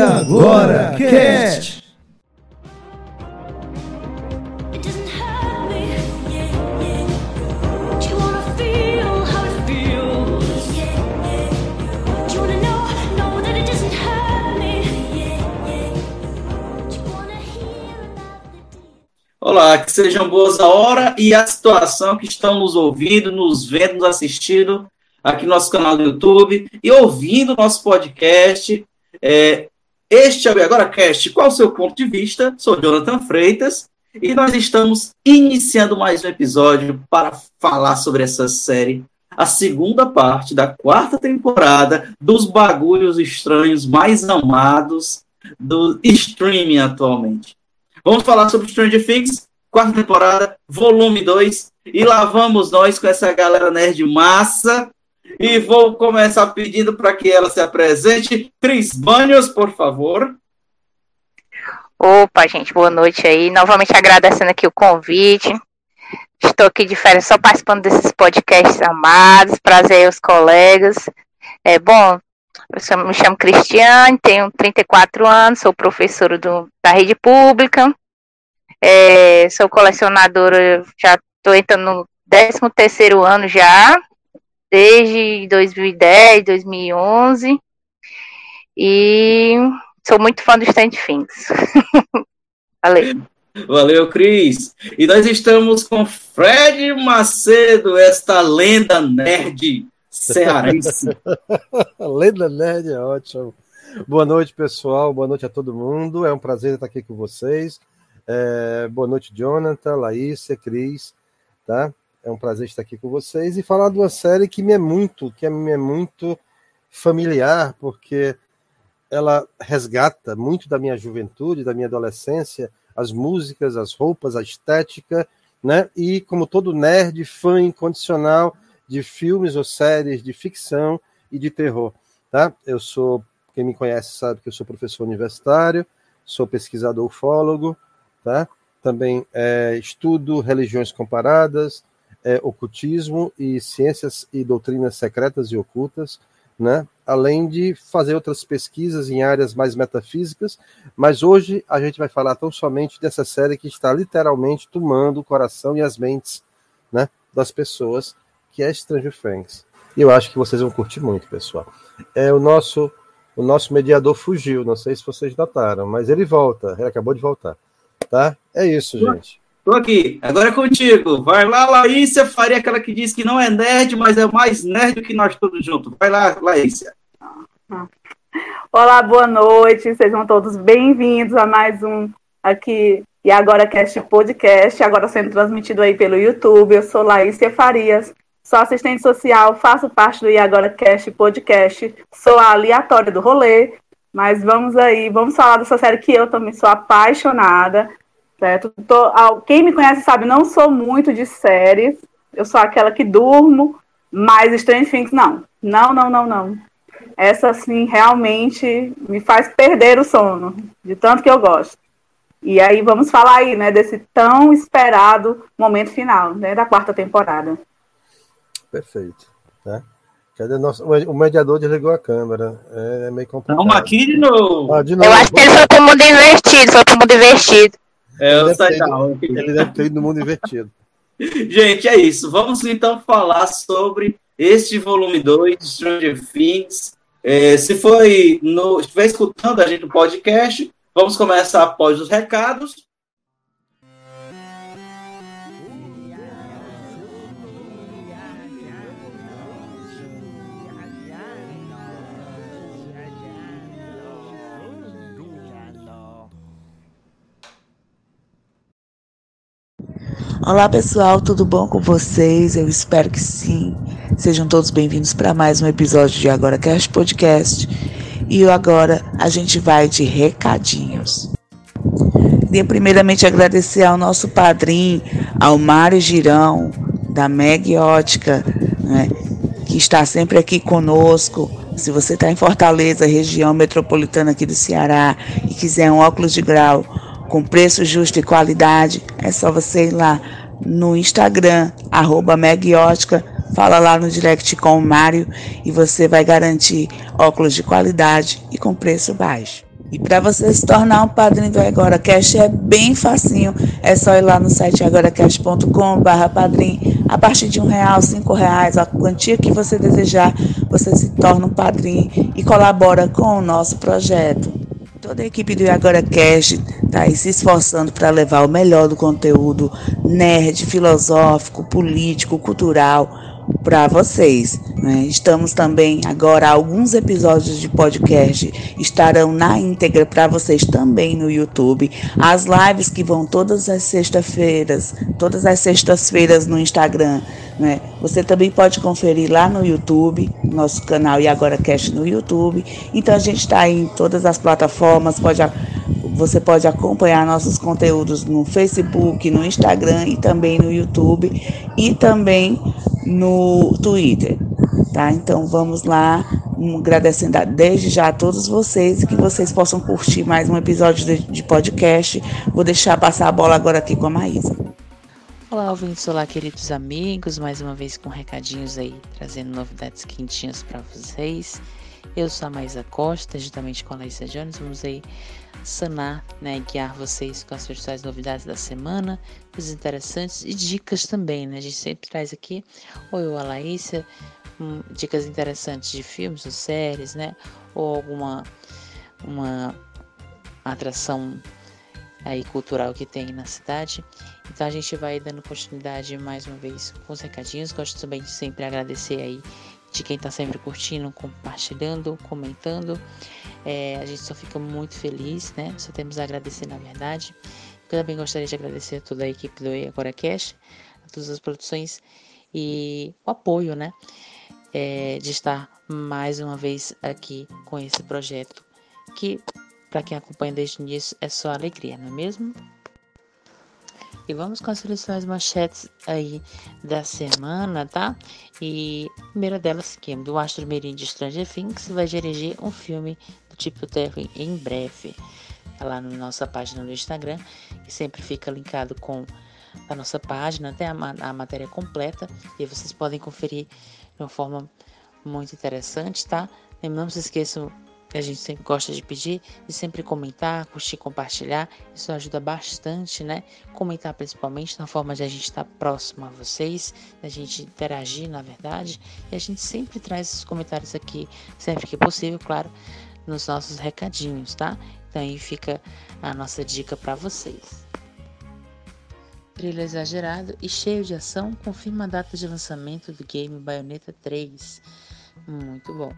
agora, Cast! Olá, que sejam boas a hora e a situação que estão nos ouvindo, nos vendo, nos assistindo aqui no nosso canal do YouTube e ouvindo nosso podcast. É, este é o Agora Cast. Qual o seu ponto de vista? Sou Jonathan Freitas e nós estamos iniciando mais um episódio para falar sobre essa série, a segunda parte da quarta temporada dos bagulhos estranhos mais amados do streaming atualmente. Vamos falar sobre Stranger Things, quarta temporada, volume 2. E lá vamos nós com essa galera nerd massa. E vou começar pedindo para que ela se apresente. Cris Banhos, por favor. Opa, gente, boa noite aí. Novamente agradecendo aqui o convite. Estou aqui de férias só participando desses podcasts amados. Prazer aí os colegas. É bom, eu me chamo Cristiane, tenho 34 anos, sou professora do, da rede pública, é, sou colecionadora, já estou entrando no 13 terceiro ano já, desde 2010, 2011, e sou muito fã do Stand Things. Valeu. Valeu, Cris. E nós estamos com Fred Macedo, esta lenda nerd cearense. Lenda Nerd é ótimo. Boa noite, pessoal. Boa noite a todo mundo. É um prazer estar aqui com vocês. É, boa noite, Jonathan, Laís, Cris, tá? É um prazer estar aqui com vocês e falar de uma série que me é muito, que me é muito familiar, porque ela resgata muito da minha juventude, da minha adolescência, as músicas, as roupas, a estética, né? E como todo nerd, fã incondicional, de filmes ou séries de ficção e de terror. Tá? Eu sou, quem me conhece sabe que eu sou professor universitário, sou pesquisador ufólogo, tá? também é, estudo religiões comparadas, é, ocultismo e ciências e doutrinas secretas e ocultas, né? além de fazer outras pesquisas em áreas mais metafísicas, mas hoje a gente vai falar tão somente dessa série que está literalmente tomando o coração e as mentes né, das pessoas que é Stranger Things. E eu acho que vocês vão curtir muito, pessoal. É o nosso o nosso mediador fugiu, não sei se vocês notaram, mas ele volta, ele acabou de voltar. Tá? É isso, gente. Tô aqui, agora é contigo. Vai lá, Laícia Faria, aquela que diz que não é nerd, mas é mais nerd que nós todos juntos. Vai lá, Laícia. Olá, boa noite, sejam todos bem-vindos a mais um aqui e agora Cast Podcast, agora sendo transmitido aí pelo YouTube. Eu sou Laícia Farias, Sou assistente social, faço parte do E Agora Cast Podcast, sou a aleatória do rolê, mas vamos aí, vamos falar dessa série que eu também sou apaixonada, certo? Tô, quem me conhece sabe, não sou muito de séries, eu sou aquela que durmo, mas Strange Things não. Não, não, não, não. Essa, assim, realmente me faz perder o sono, de tanto que eu gosto. E aí vamos falar aí, né, desse tão esperado momento final, né, da quarta temporada. Perfeito. Tá? Cadê nosso... O mediador desligou a câmera. É, é meio complicado. Vamos aqui de novo. Ah, de novo. Eu acho que ele mundo invertido, foi pro mundo invertido. É, ele, deve ter, ele deve ter ido no mundo invertido. Gente, é isso. Vamos então falar sobre este volume 2 de Stranger Things. É, se foi no, estiver escutando a gente no podcast, vamos começar após os recados. Olá pessoal, tudo bom com vocês? Eu espero que sim. Sejam todos bem-vindos para mais um episódio de Agora Cast Podcast. E agora a gente vai de recadinhos. Queria primeiramente agradecer ao nosso padrinho, ao Mário Girão, da Meg Ótica, né, que está sempre aqui conosco. Se você está em Fortaleza, região metropolitana aqui do Ceará, e quiser um óculos de grau com preço justo e qualidade, é só você ir lá no Instagram, arroba Megótica, fala lá no direct com o Mário e você vai garantir óculos de qualidade e com preço baixo. E para você se tornar um padrinho do Agora Cash é bem facinho. É só ir lá no site agoracast.com/barra padrinho. A partir de um real, cinco reais, a quantia que você desejar, você se torna um padrinho e colabora com o nosso projeto. Toda a equipe do Agora Cash está aí se esforçando para levar o melhor do conteúdo nerd, filosófico, político, cultural para vocês. Né? Estamos também agora alguns episódios de podcast estarão na íntegra para vocês também no YouTube. As lives que vão todas as sextas-feiras, todas as sextas-feiras no Instagram, né? Você também pode conferir lá no YouTube, nosso canal e agora cast no YouTube. Então a gente está em todas as plataformas, pode você pode acompanhar nossos conteúdos no Facebook, no Instagram e também no YouTube e também no Twitter, tá? Então vamos lá, agradecendo desde já a todos vocês e que vocês possam curtir mais um episódio de, podcast. Vou deixar passar a bola agora aqui com a Maísa. Olá, ouvintes, olá, queridos amigos, mais uma vez com recadinhos aí, trazendo novidades quentinhas para vocês. Eu sou a Maísa Costa, juntamente com a Laísa Jones, vamos aí sanar, né, guiar vocês com as principais novidades da semana, coisas interessantes e dicas também, né? A gente sempre traz aqui, ou eu, a Laísa, hum, dicas interessantes de filmes ou séries, né? Ou alguma uma atração aí cultural que tem na cidade. Então a gente vai dando continuidade mais uma vez com os recadinhos. Gosto também de sempre agradecer aí de quem está sempre curtindo, compartilhando, comentando. É, a gente só fica muito feliz, né? Só temos a agradecer, na verdade. Eu também gostaria de agradecer a toda a equipe do Agora Cash, a todas as produções e o apoio, né? É, de estar mais uma vez aqui com esse projeto que, para quem acompanha desde o início, é só alegria, não é mesmo? E vamos com as seleções manchetes aí da semana, tá? E primeira delas, que é do Astro Mirim de Stranger Things, vai dirigir um filme do tipo Terry em breve. Tá lá na nossa página no Instagram, que sempre fica linkado com a nossa página, até a, a matéria completa. E vocês podem conferir de uma forma muito interessante, tá? Não se esqueçam a gente sempre gosta de pedir e sempre comentar, curtir, compartilhar. Isso ajuda bastante, né? Comentar principalmente na forma de a gente estar próximo a vocês, da gente interagir, na verdade. E a gente sempre traz esses comentários aqui, sempre que possível, claro, nos nossos recadinhos, tá? Então aí fica a nossa dica para vocês. Trilha exagerado e cheio de ação confirma a data de lançamento do game Bayonetta 3. Muito bom.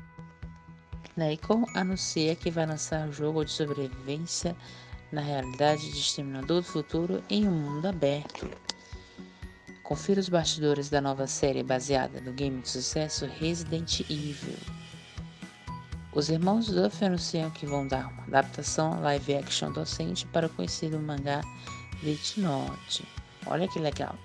Nacon anuncia que vai lançar um jogo de sobrevivência na realidade de Exterminador do Futuro em um mundo aberto. Confira os bastidores da nova série baseada no game de sucesso Resident Evil. Os irmãos Duff anunciam que vão dar uma adaptação live action docente para o conhecido mangá Death Note. Olha que legal!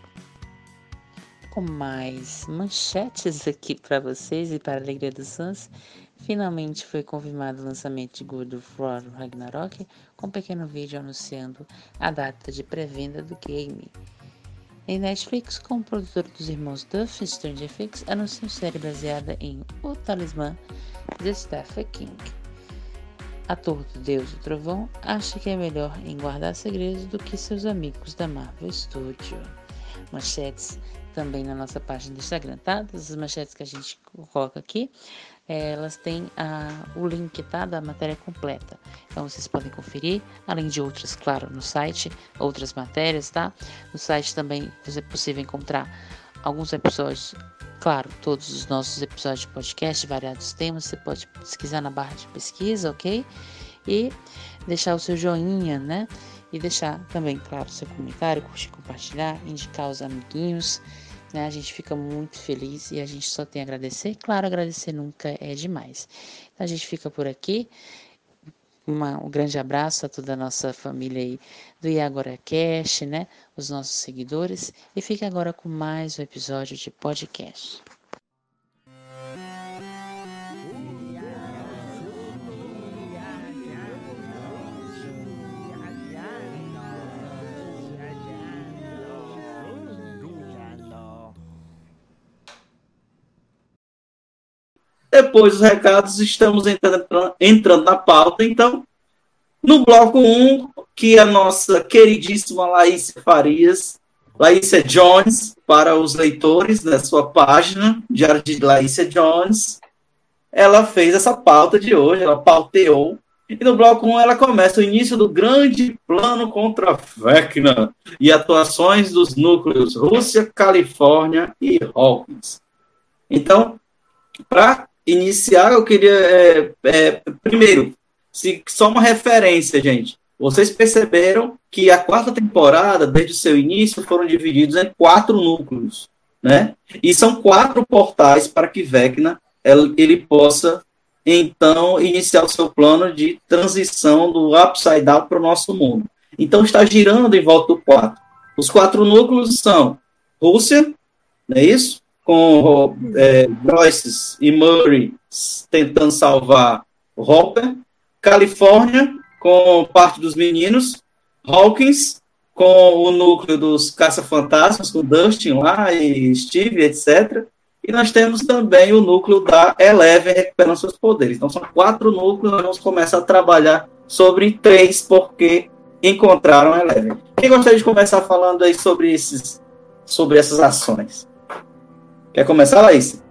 Com mais manchetes aqui para vocês e para a alegria dos fãs, Finalmente foi confirmado o lançamento de God of War Ragnarok, com um pequeno vídeo anunciando a data de pré-venda do game. Em Netflix, com o produtor dos irmãos Duff, Stranger Things, anuncia série baseada em O Talismã de Stephen King. Ator do Deus do Trovão acha que é melhor em guardar segredos do que seus amigos da Marvel Studio. Manchetes também na nossa página do Instagram, tá? Das manchetes que a gente coloca aqui elas têm a, o link tá, da matéria completa. Então vocês podem conferir, além de outras, claro, no site, outras matérias, tá? No site também é possível encontrar alguns episódios, claro, todos os nossos episódios de podcast, variados temas, você pode pesquisar na barra de pesquisa, ok? E deixar o seu joinha, né? E deixar também, claro, seu comentário, curtir, compartilhar, indicar os amiguinhos. Né? A gente fica muito feliz e a gente só tem a agradecer. Claro, agradecer nunca é demais. Então a gente fica por aqui. Uma, um grande abraço a toda a nossa família aí do Iagora Cash, né? Os nossos seguidores. E fica agora com mais um episódio de podcast. Depois dos recados, estamos entrando, entrando na pauta. Então, No bloco 1, que a nossa queridíssima Laís Farias, Laísa Jones, para os leitores da sua página, Diário de Laísa Jones, ela fez essa pauta de hoje, ela pauteou. E no bloco 1 ela começa o início do grande plano contra a Vecna e atuações dos núcleos Rússia, Califórnia e Hawkins. Então, para iniciar, eu queria, é, é, primeiro, se, só uma referência, gente. Vocês perceberam que a quarta temporada, desde o seu início, foram divididos em quatro núcleos, né? E são quatro portais para que Vecna ele possa então iniciar o seu plano de transição do upside down para o nosso mundo. Então está girando em volta do quatro. Os quatro núcleos são Rússia, não é isso? Com é, Joyce e Murray tentando salvar Hopper, Califórnia com parte dos meninos, Hawkins com o núcleo dos caça-fantasmas, com Dustin lá e Steve, etc. E nós temos também o núcleo da Eleven recuperando seus poderes. Então são quatro núcleos, nós vamos começar a trabalhar sobre três, porque encontraram a Eleven. Quem gostaria de começar falando aí sobre, esses, sobre essas ações? Quer começar, Laís?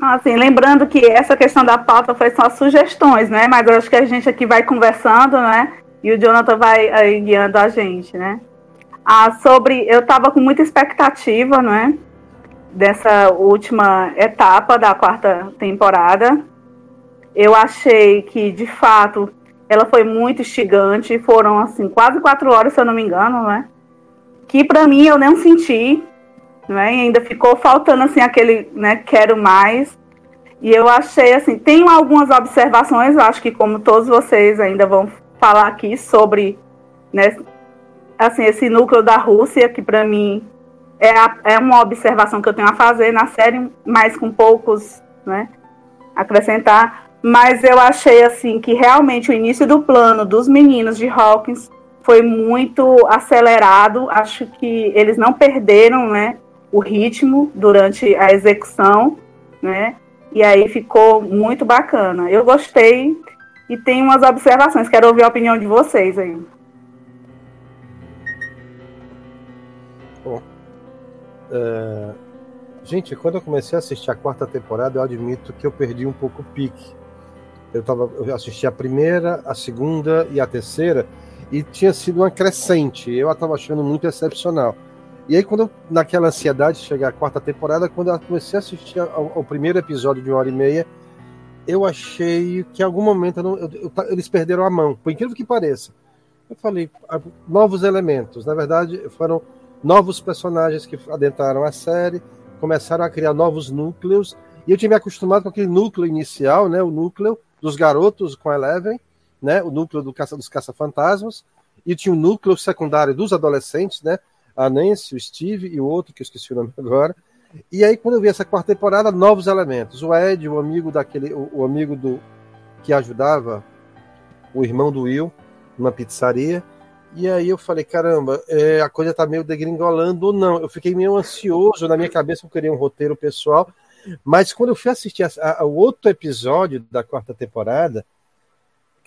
Assim, lembrando que essa questão da pauta foi só sugestões, né? Mas eu acho que a gente aqui vai conversando, né? E o Jonathan vai aí, guiando a gente, né? Ah, sobre, eu estava com muita expectativa, né? Dessa última etapa da quarta temporada. Eu achei que, de fato, ela foi muito instigante. Foram, assim, quase quatro horas, se eu não me engano, né? Que para mim eu não senti, né? E ainda ficou faltando assim aquele, né, quero mais. E eu achei assim, tem algumas observações, acho que como todos vocês ainda vão falar aqui sobre, né, assim, esse núcleo da Rússia, que para mim é, a, é uma observação que eu tenho a fazer na série, mas com poucos, né, acrescentar. Mas eu achei assim que realmente o início do plano dos meninos de Hawkins foi muito acelerado. Acho que eles não perderam, né, o ritmo durante a execução, né? E aí ficou muito bacana. Eu gostei e tem umas observações. Quero ouvir a opinião de vocês aí. Bom, é... gente, quando eu comecei a assistir a quarta temporada, eu admito que eu perdi um pouco o pique. Eu, tava, eu assisti a primeira, a segunda e a terceira, e tinha sido uma crescente. Eu estava achando muito excepcional. E aí, quando eu, naquela ansiedade de chegar à quarta temporada, quando eu comecei a assistir ao, ao, primeiro episódio de uma hora e meia, eu achei que em algum momento eu não, eu, eles perderam a mão, por incrível que pareça. Eu falei, novos elementos. Na verdade, foram novos personagens que adentraram a série, começaram a criar novos núcleos. E eu tinha me acostumado com aquele núcleo inicial, né, o núcleo dos garotos com Eleven, né, o núcleo do caça, dos caça-fantasmas, e tinha o núcleo secundário dos adolescentes, né, a Nancy, o Steve e o outro, que eu esqueci o nome agora. E aí, quando eu vi essa quarta temporada, novos elementos. O Ed, o amigo daquele, o, o amigo do que ajudava o irmão do Will numa pizzaria. E aí eu falei, caramba, é, a coisa tá meio degringolando ou não. Eu fiquei meio ansioso na minha cabeça, eu queria um roteiro pessoal. Mas quando eu fui assistir o outro episódio da quarta temporada,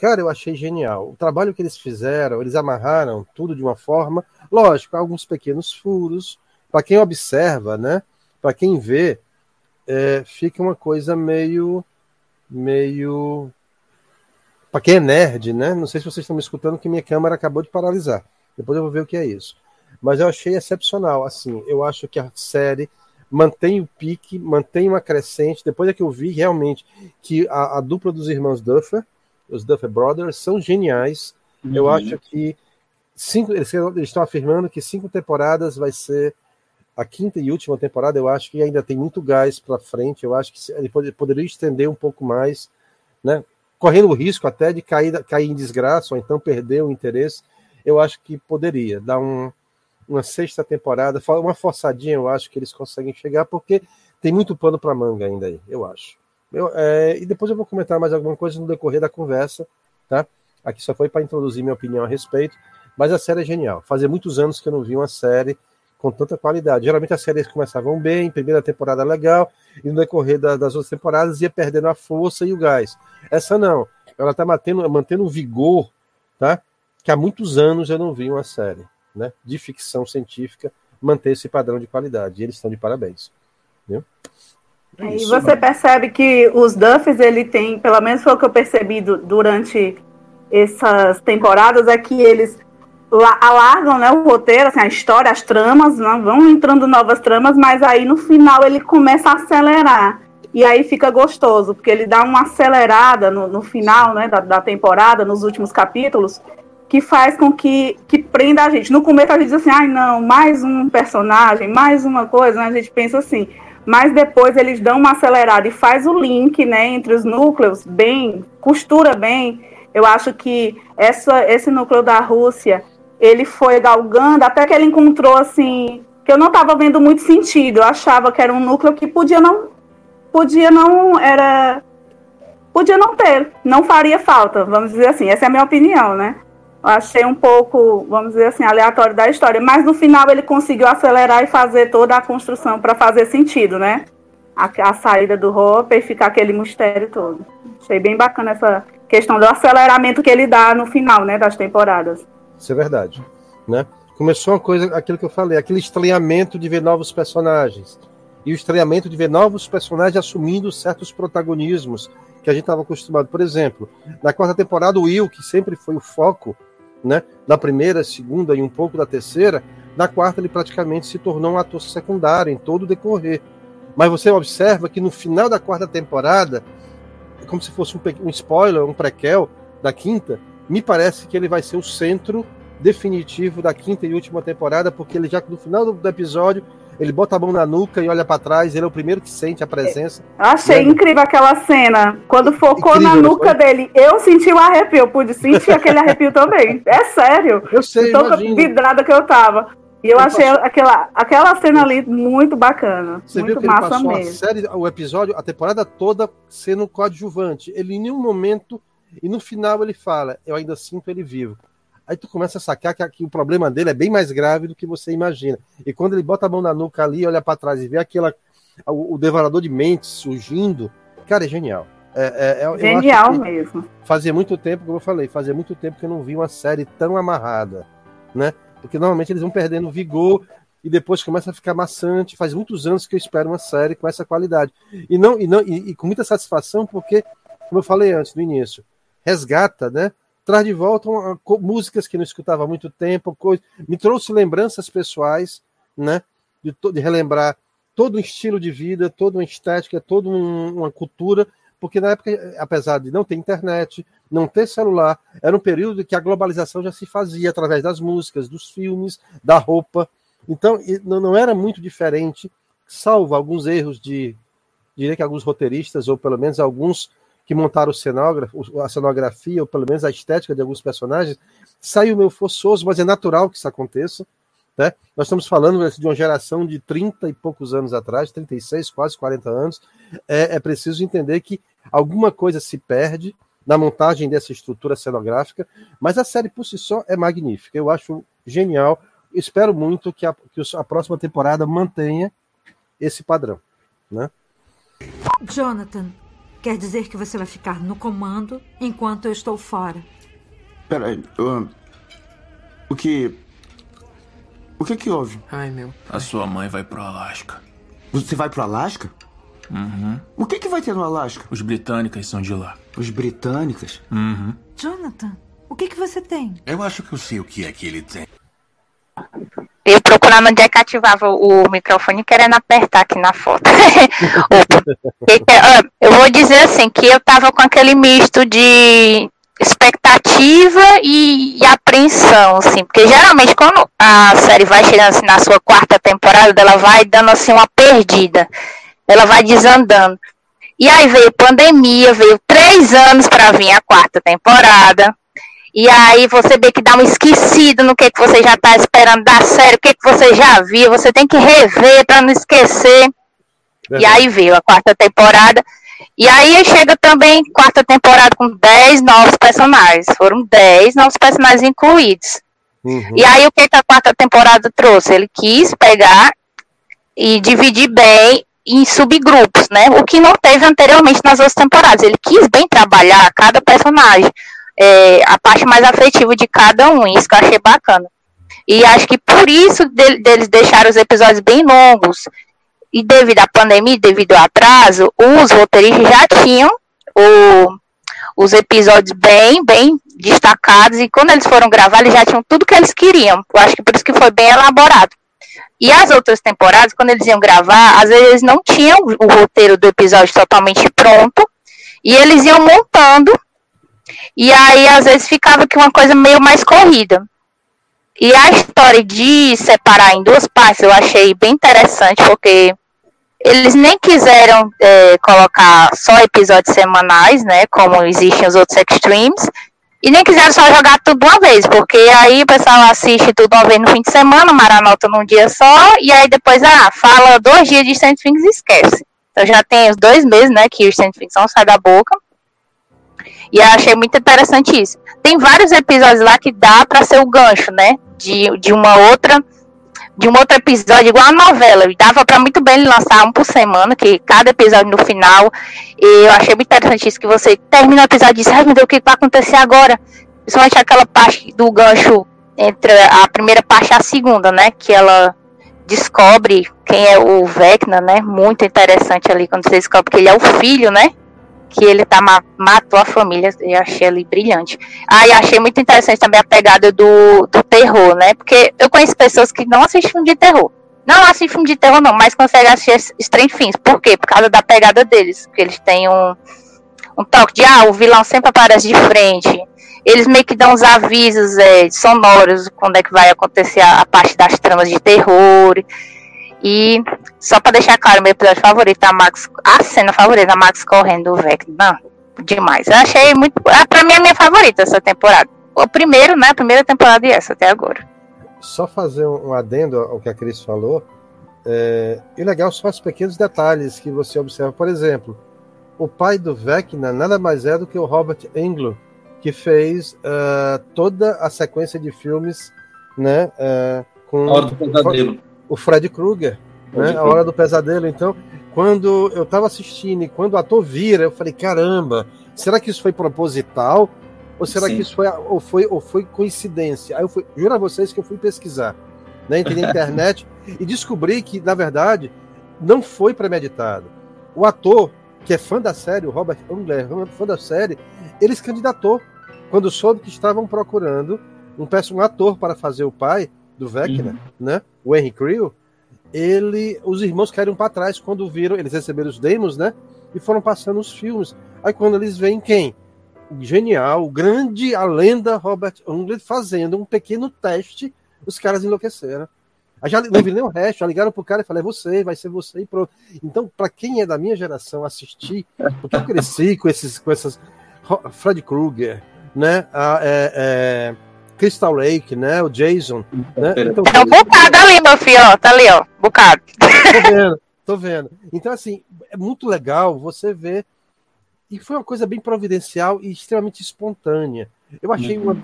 Cara, eu achei genial. O trabalho que eles fizeram, eles amarraram tudo de uma forma, lógico, alguns pequenos furos. Para quem observa, né? Para quem vê, é, fica uma coisa meio, meio. Para quem é nerd, né? Não sei se vocês estão me escutando, que minha câmera acabou de paralisar. Depois eu vou ver o que é isso. Mas eu achei excepcional. Assim, eu acho que a série mantém o pique, mantém uma crescente. Depois é que eu vi realmente que a, a dupla dos irmãos Duffer os Duffer Brothers, são geniais. Uhum. Eu acho que cinco, eles, eles estão afirmando que cinco temporadas vai ser a quinta e última temporada. Eu acho que ainda tem muito gás para frente. Eu acho que ele poderia estender um pouco mais, né? correndo o risco até de cair, cair em desgraça ou então perder o interesse. Eu acho que poderia dar um, uma sexta temporada, uma forçadinha. Eu acho que eles conseguem chegar porque tem muito pano para manga ainda aí. Eu acho. Eu, é, e depois eu vou comentar mais alguma coisa no decorrer da conversa, tá? Aqui só foi para introduzir minha opinião a respeito, mas a série é genial. Fazia muitos anos que eu não vi uma série com tanta qualidade. Geralmente as séries começavam bem, primeira temporada legal, e no decorrer da, das outras temporadas ia perdendo a força e o gás. Essa não, ela está mantendo, mantendo vigor, tá? Que há muitos anos eu não vi uma série, né? De ficção científica manter esse padrão de qualidade. E eles estão de parabéns. Viu? É e você percebe que os Duffs, ele tem, pelo menos foi o que eu percebi durante essas temporadas, é que eles alargam né, o roteiro, assim, a história, as tramas, né, vão entrando novas tramas, mas aí no final ele começa a acelerar. E aí fica gostoso, porque ele dá uma acelerada no, no final né, da, da, temporada, nos últimos capítulos, que faz com que, que prenda a gente. No começo a gente diz assim, ai não, mais um personagem, mais uma coisa, né, a gente pensa assim. Mas depois eles dão uma acelerada e faz o link né, entre os núcleos bem, costura bem. Eu acho que essa, esse núcleo da Rússia ele foi galgando até que ele encontrou assim que eu não estava vendo muito sentido. Eu achava que era um núcleo que podia não podia não era podia não ter, não faria falta, vamos dizer assim. Essa é a minha opinião, né? Achei um pouco, vamos dizer assim, aleatório da história, mas no final ele conseguiu acelerar e fazer toda a construção para fazer sentido, né? A, a, saída do Hopper e ficar aquele mistério todo. Achei bem bacana essa questão do aceleramento que ele dá no final, né, das temporadas. Isso é verdade. Né? Começou uma coisa, aquilo que eu falei, aquele estranhamento de ver novos personagens. E o estranhamento de ver novos personagens assumindo certos protagonismos que a gente estava acostumado. Por exemplo, na quarta temporada, o Will, que sempre foi o foco, né? Na primeira, segunda e um pouco da terceira, na quarta ele praticamente se tornou um ator secundário em todo o decorrer. Mas você observa que no final da quarta temporada, é como se fosse um, um spoiler, um prequel da quinta, me parece que ele vai ser o centro definitivo da quinta e última temporada, porque ele já no final do, episódio ele bota a mão na nuca e olha para trás, ele é o primeiro que sente a presença. Achei ele... incrível aquela cena. Quando focou incrível, na nuca dele, eu senti o um arrepio, eu pude sentir aquele arrepio também. É sério. Eu sei, Tão vidrada que eu tava. E eu ele achei passou... aquela, aquela cena ali muito bacana. Você muito viu que ele passou mesmo. a série, o episódio, a temporada toda sendo coadjuvante. Ele em nenhum momento e no final ele fala: Eu ainda sinto ele vivo. Aí tu começa a sacar que, que, o problema dele é bem mais grave do que você imagina. E quando ele bota a mão na nuca ali, olha para trás e vê aquela, o, o, devorador de mentes surgindo, cara, é genial. É, é, é genial mesmo. Fazia muito tempo, como eu falei, fazia muito tempo que eu não vi uma série tão amarrada, né? Porque normalmente eles vão perdendo vigor e depois começa a ficar maçante. Faz muitos anos que eu espero uma série com essa qualidade. E não e não e, e com muita satisfação, porque, como eu falei antes no início, resgata, né? Traz de volta uma, músicas que não escutava há muito tempo, coisa, me trouxe lembranças pessoais, né? De, de, relembrar todo um estilo de vida, toda uma estética, toda um, uma cultura, porque na época, apesar de não ter internet, não ter celular, era um período que a globalização já se fazia através das músicas, dos filmes, da roupa. Então, não era muito diferente, salvo alguns erros de, diria que alguns roteiristas, ou pelo menos alguns que montaram o cenógrafo, a cenografia, ou pelo menos a estética de alguns personagens, saiu meio forçoso, mas é natural que isso aconteça. Né? Nós estamos falando de uma geração de 30 e poucos anos atrás, 36, quase 40 anos. É, é preciso entender que alguma coisa se perde na montagem dessa estrutura cenográfica, mas a série por si só é magnífica. Eu acho genial. Espero muito que a, que a próxima temporada mantenha esse padrão. Né? Jonathan, Quer dizer que você vai ficar no comando enquanto eu estou fora. Peraí, uh, o que. O que que houve? Ai, meu. A sua mãe vai pro Alasca. Você vai pro Alasca? Uhum. O que que vai ter no Alasca? Os britânicas são de lá. Os britânicas? Uhum. Jonathan, o que que você tem? Eu acho que eu sei o que é que ele tem. Eu procurando onde é que ativava o microfone querendo apertar aqui na foto. eu vou dizer assim, que eu tava com aquele misto de expectativa e, e, apreensão, assim, porque geralmente quando a série vai chegando assim, na sua quarta temporada, ela vai dando assim uma perdida, ela vai desandando. E aí veio pandemia, veio três anos para vir a quarta temporada. E aí você vê que dá um esquecido no que, que você já está esperando da série, o que, que você já viu, você tem que rever para não esquecer. E aí veio a quarta temporada. E aí chega também quarta temporada com 10 novos personagens. Foram 10 novos personagens incluídos. Uhum. E aí o que, que a quarta temporada trouxe? Ele quis pegar e dividir bem em subgrupos, né? O que não teve anteriormente nas outras temporadas. Ele quis bem trabalhar cada personagem, é, a parte mais afetiva de cada um, isso que eu achei bacana. E acho que por isso de, deles deixaram os episódios bem longos. E devido à pandemia, devido ao atraso, os roteiristas já tinham o, os episódios bem, bem destacados. E quando eles foram gravar, eles já tinham tudo que eles queriam. Eu acho que por isso que foi bem elaborado. E as outras temporadas, quando eles iam gravar, às vezes eles não tinham o roteiro do episódio totalmente pronto. E eles iam montando. E aí, às vezes, ficava que uma coisa meio mais corrida. E a história de separar em duas partes eu achei bem interessante, porque eles nem quiseram é, colocar só episódios semanais, né? Como existem os outros extremes. E nem quiseram só jogar tudo uma vez, porque aí o pessoal assiste tudo uma vez no fim de semana, maranota num dia só, e aí depois, ah, fala dois dias de Stranger Things e esquece. Então já tem os dois meses, né, que o Stranger Things não sai da boca. E achei muito interessante isso. Tem vários episódios lá que dá para ser o gancho, né, de, de uma outra de um outro episódio, igual a novela. Dava para muito bem lançar um por semana, que cada episódio no final. E eu achei muito interessante isso, que você termina o episódio e diz, ai meu Deus, o que vai acontecer agora? Principalmente aquela parte do gancho entre a primeira parte e a segunda, né? Que ela descobre quem é o Vecna, né? Muito interessante ali quando você descobre que ele é o filho, né? Que ele tá matou a família, eu achei ali brilhante. Ah, achei muito interessante também a pegada do, do terror, né? Porque eu conheço pessoas que não assistem filme de terror. Não assistem filme de terror, não, mas conseguem assistir Strange Things. Por quê? Por causa da pegada deles. Porque eles têm um, um toque de, ah, o vilão sempre aparece de frente. Eles meio que dão uns avisos é, sonoros quando é que vai acontecer a, a parte das tramas de terror. E só para deixar claro, meu episódio favorito, a Max, a cena favorita da Max correndo o Vecna. Não, demais. Eu achei muito. Ah, pra mim é a minha favorita essa temporada. O primeiro, né? A primeira temporada e essa até agora. Só fazer um adendo ao que a Cris falou. É, e legal são os pequenos detalhes que você observa. Por exemplo, o pai do Vecna nada mais é do que o Robert Englund, que fez uh, toda a sequência de filmes né, uh, com. Hora do Pesadelo o Fred Krueger, né? A Hora do Pesadelo. Então, quando eu estava assistindo e quando o ator vira, eu falei, caramba, será que isso foi proposital? Ou será Sim. que isso foi ou, foi ou foi coincidência? Aí eu fui, juro a vocês que eu fui pesquisar, né? Entrei na internet e descobri que, na verdade, não foi premeditado. O ator, que é fã da série, o Robert Ungler, fã da série, ele se candidatou quando soube que estavam procurando um, um ator para fazer o pai do Vecna, uhum. né? O Henry Creel, ele, os irmãos caíram para trás quando viram, eles receberam os demos, né? E foram passando os filmes. Aí quando eles veem quem? O genial, o grande, a lenda Robert Englund fazendo um pequeno teste, os caras enlouqueceram. Aí já não vi nem o resto, já ligaram pro cara e falei, é você, vai ser você e pronto. Então, para quem é da minha geração assistir, porque eu cresci com esses, com essas Fred Krueger, né? Ah, é, é, Crystal Lake, né? O Jason. Né? Então, é um bocado ali, meu filho, ó. Tá ali, ó. Bocado. Tô vendo, tô vendo. Então, assim, é muito legal você ver. E foi uma coisa bem providencial e extremamente espontânea. Eu achei uma,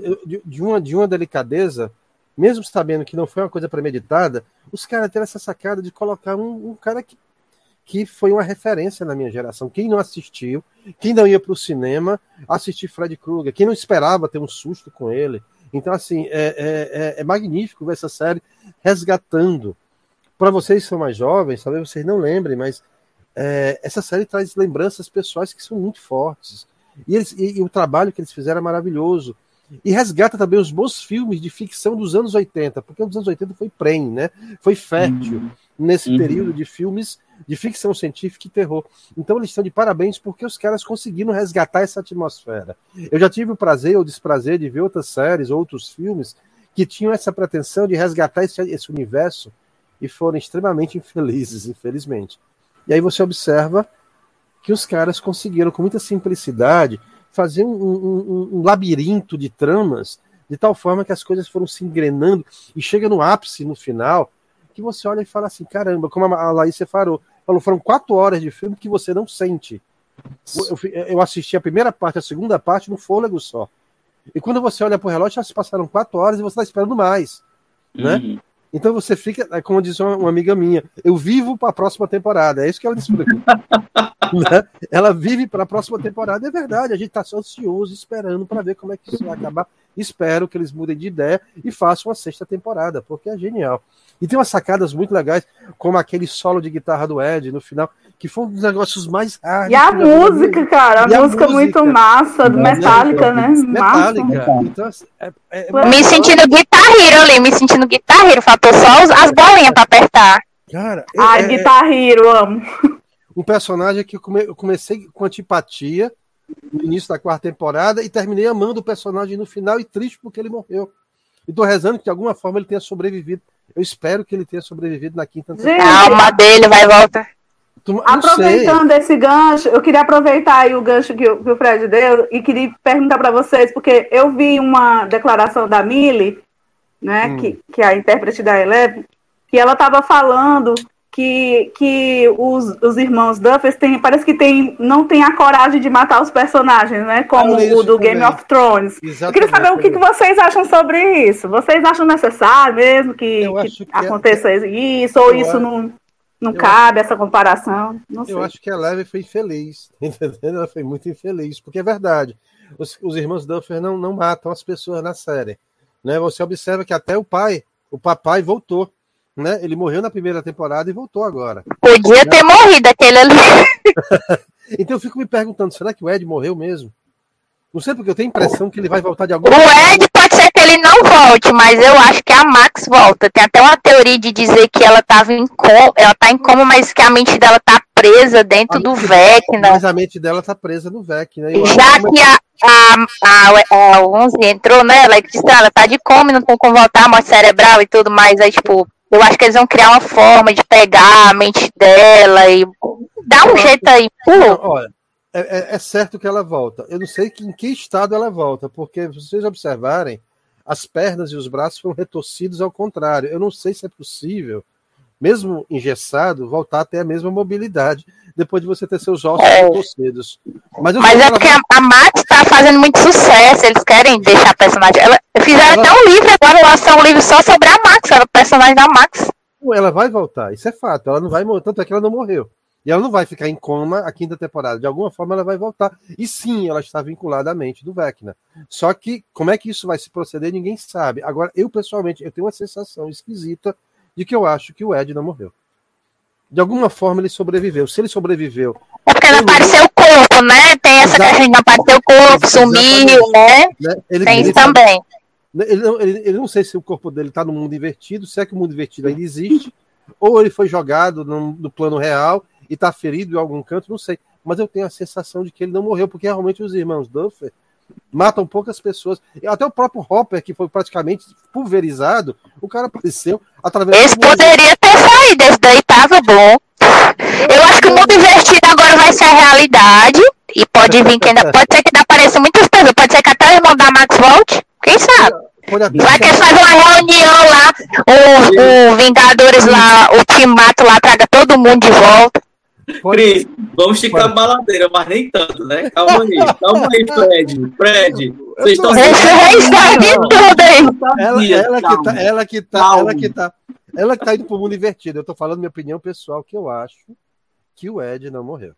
de, uma, de uma delicadeza, mesmo sabendo que não foi uma coisa premeditada, os caras terem essa sacada de colocar um, um cara que que foi uma referência na minha geração. Quem não assistiu, quem não ia para o cinema, assistir Fred Krueger, quem não esperava ter um susto com ele, então, assim, é, é, é, é magnífico ver essa série resgatando. Para vocês que são mais jovens, talvez vocês não lembrem, mas é, essa série traz lembranças pessoais que são muito fortes. E, eles, e, e, o trabalho que eles fizeram é maravilhoso. E resgata também os bons filmes de ficção dos anos 80, porque os anos 80 foi prem, né? Foi fértil uhum. nesse uhum. período de filmes de ficção científica e terror. Então eles estão de parabéns porque os caras conseguiram resgatar essa atmosfera. Eu já tive o prazer ou desprazer de ver outras séries, outros filmes que tinham essa pretensão de resgatar esse, esse universo e foram extremamente infelizes, infelizmente. E aí você observa que os caras conseguiram, com muita simplicidade, fazer um, um, um, labirinto de tramas de tal forma que as coisas foram se engrenando e chega no ápice no final que você olha e fala assim, caramba, como a Laís falou, falou, foram quatro horas de filme que você não sente. Eu, eu, assisti a primeira parte, a segunda parte no fôlego só. E quando você olha pro relógio, já se passaram quatro horas e você está esperando mais, né? Uhum. Então você fica, é como disse uma, uma amiga minha, eu vivo para a próxima temporada. É isso que ela disse. Né? Ela vive para a próxima temporada, é verdade. A gente está ansioso, esperando para ver como é que isso vai acabar. Espero que eles mudem de ideia e façam uma sexta temporada, porque é genial. E tem umas sacadas muito legais, como aquele solo de guitarra do Ed no final, que foi um dos negócios mais raros. E a música, cara, a E a música muito massa, do Né? Metallica, né? Massa. Metallica. Então, assim, é- é- Me sentindo guitarreiro ali, me sentindo guitarreiro. Faltou só os- as bolinhas pra apertar. Cara, é- Ai, é- Guitar Hero, amo. um personagem que eu, come- eu comecei com antipatia no início da quarta temporada e terminei amando o personagem no final e triste porque ele morreu. E tô rezando que de alguma forma ele tenha sobrevivido. Eu espero que ele tenha sobrevivido na quinta Gente, A alma dele vai voltar. Tu-. Aproveitando esse gancho, eu queria aproveitar aí o gancho que, o- que o Fred deu e queria perguntar para vocês, porque eu vi uma declaração da Millie, né, Hum. que, que é a intérprete da Eleven, que ela estava falando que, que os, os irmãos Duffers têm, parece que tem, não tem a coragem de matar os personagens, né, como o do Game também. of Thrones. Eu Exatamente. queria saber o que, que vocês acham sobre isso. Vocês acham necessário mesmo que, Eu que acho que é- aconteça isso, ou eu isso acho- não, não eu cabe, essa comparação? Não sei. Eu acho que a Leve foi infeliz, entendeu? Ela foi muito infeliz, porque é verdade. Os, os irmãos Duffer não, não matam as pessoas na série. Né? Você observa que até o pai, o papai voltou. Né? Ele morreu na primeira temporada e voltou agora. Podia ter morrido aquele ali. Então eu fico me perguntando, será que o Ed morreu mesmo? Não sei porque eu tenho a impressão que ele vai voltar de O alguma forma. Ed pode ser que ele não volte, mas eu acho que a Max volta. Tem até uma teoria de dizer que ela tava em coma, ela tá em coma, mas que a mente dela tá presa dentro do Vecna. Mas a mente dela tá presa no VEC, né? Já que- a, a, a, a 11 entrou nela, e disse, "Ah, ela tá de coma, não tem como voltar, morte cerebral e tudo mais. Aí, tipo, eu acho que eles vão criar uma forma de pegar a mente dela e dar um jeito aí. Pô, olha, é, é- é certo que ela volta. Eu não sei que- em que estado ela volta, porque se vocês observarem, as pernas e os braços foram retorcidos ao contrário. Eu não sei se é possível, mesmo engessado, voltar a ter a mesma mobilidade depois de você ter seus ossos É. retorcidos. Mas, Mas é porque vai- a, Max tá fazendo muito sucesso, eles querem deixar a personagem. Ela, fizeram Ela- até um livro agora, lançaram um livro só sobre a Max, era o personagem da Max. ela vai voltar, isso é fato. Ela não vai morrer, tanto é que ela não morreu. E ela não vai ficar em coma a quinta temporada. De alguma forma ela vai voltar. E sim, ela está vinculada à mente do Vecna. Só que como é que isso vai se proceder, ninguém sabe. Agora, eu pessoalmente, eu tenho uma sensação esquisita de que eu acho que o Ed não morreu. De alguma forma ele sobreviveu. Se ele sobreviveu, É porque não apareceu o corpo, né? Tem essa Exato. questão de não aparecer o corpo, sumiu, né? né? Ele, Tem isso ele- também. Ele não, ele, ele não sei se o corpo dele está no mundo invertido, se é que o mundo invertido ainda existe, ou ele foi jogado no, no plano real e está ferido em algum canto, não sei. Mas eu tenho a sensação de que ele não morreu, porque realmente os irmãos Duffer matam poucas pessoas. E até o próprio Hopper, que foi praticamente pulverizado, o cara apareceu através mundo. poderia ter saído, esse daí tava bom. Eu acho que o mundo invertido agora vai ser a realidade. E pode vir que ainda. Pode ser que ainda apareça muitas pessoas. Pode ser que até o irmão da Max volte. Quem sabe? Vai que eles fazem uma reunião lá. O, o Vingadores lá, o Timato lá, traga todo mundo de volta. Pode- Cris, vamos esticar a baladeira, mas nem tanto, né? Calma aí, calma aí, Fred. Fred, vocês estão aí. Ela, ela que tá, ela que tá, Calma. ela que tá, ela que tá indo pro mundo invertido. Eu tô falando minha opinião pessoal, que eu acho que o Ed não morreu.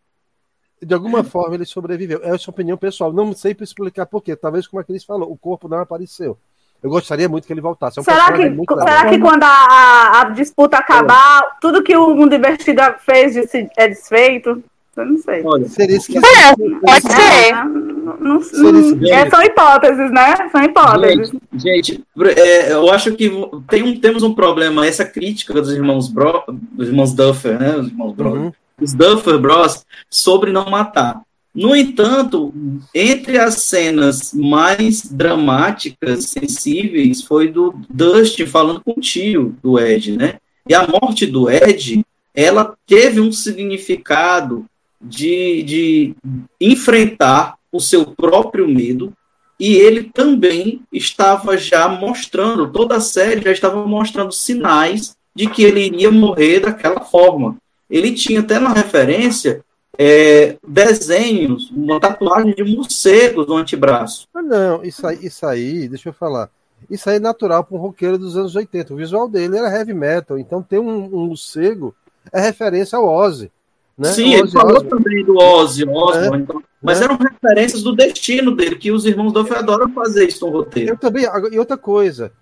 De alguma forma ele sobreviveu. É a sua opinião pessoal. Não sei para explicar por quê. Talvez como a Cris falou, o corpo não apareceu. Eu gostaria muito que ele voltasse. É um Será que, será que quando a, a- a disputa acabar, tudo que o mundo investido fez de se- é desfeito? Eu não sei. Olha, Seria esquisito. É, pode ser. É, não- não- é, são hipóteses, né? São hipóteses. Gente, gente, é, eu acho que tem um, temos um problema, essa crítica dos irmãos Bro, dos irmãos Duffer, né? Os irmãos Bro, Uhum. os Duffer Bros, sobre não matar. No entanto, entre as cenas mais dramáticas, sensíveis, foi do Dustin falando com o tio do Ed, né? E a morte do Ed, ela teve um significado de, de enfrentar o seu próprio medo, e ele também estava já mostrando, toda a série já estava mostrando sinais de que ele iria morrer daquela forma. Ele tinha até na referência é, desenhos, uma tatuagem de morcegos no antebraço. Ah, não, isso aí, isso aí, deixa eu falar. Isso aí é natural para um roqueiro dos anos 80. O visual dele era heavy metal, então ter um, um morcego é referência ao Ozzy. Né? Sim, ele falou também do Ozzy, Osbourne, é, então, mas é. eram referências do destino dele, que os irmãos Duff adoram fazer isso no roteiro. Eu também, e outra coisa,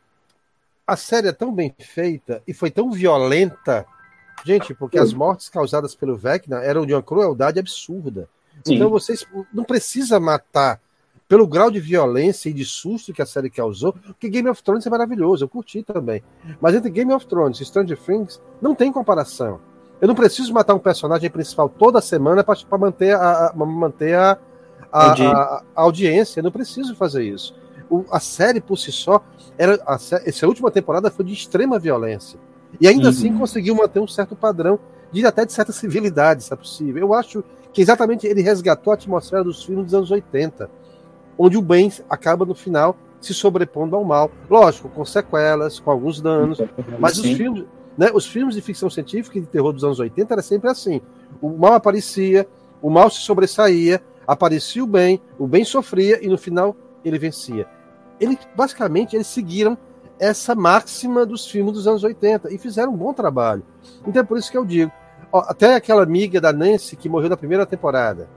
a série é tão bem feita e foi tão violenta, gente, porque as mortes causadas pelo Vecna eram de uma crueldade absurda. Sim. Então vocês não precisa matar pelo grau de violência e de susto que a série causou, porque Game of Thrones é maravilhoso, eu curti também. Mas entre Game of Thrones e Stranger Things não tem comparação. Eu não preciso matar um personagem principal toda semana para manter a, a manter a, a, a, audiência. Eu não preciso fazer isso. O, a série por si só, era, a, essa última temporada foi de extrema violência. E ainda uhum. assim conseguiu manter um certo padrão, de até de certa civilidade, se é possível. Eu acho que exatamente ele resgatou a atmosfera dos filmes dos anos 80, onde o bem acaba no final se sobrepondo ao mal. Lógico, com sequelas, com alguns danos, mas os filmes né? Os filmes de ficção científica e de terror dos anos 80 era sempre assim. O mal aparecia, o mal se sobressaía, aparecia o bem, o bem sofria e no final ele vencia. Ele, basicamente, eles seguiram essa máxima dos filmes dos anos 80 e fizeram um bom trabalho. Então é por isso que eu digo. Ó, até aquela amiga da Nancy que morreu na primeira temporada.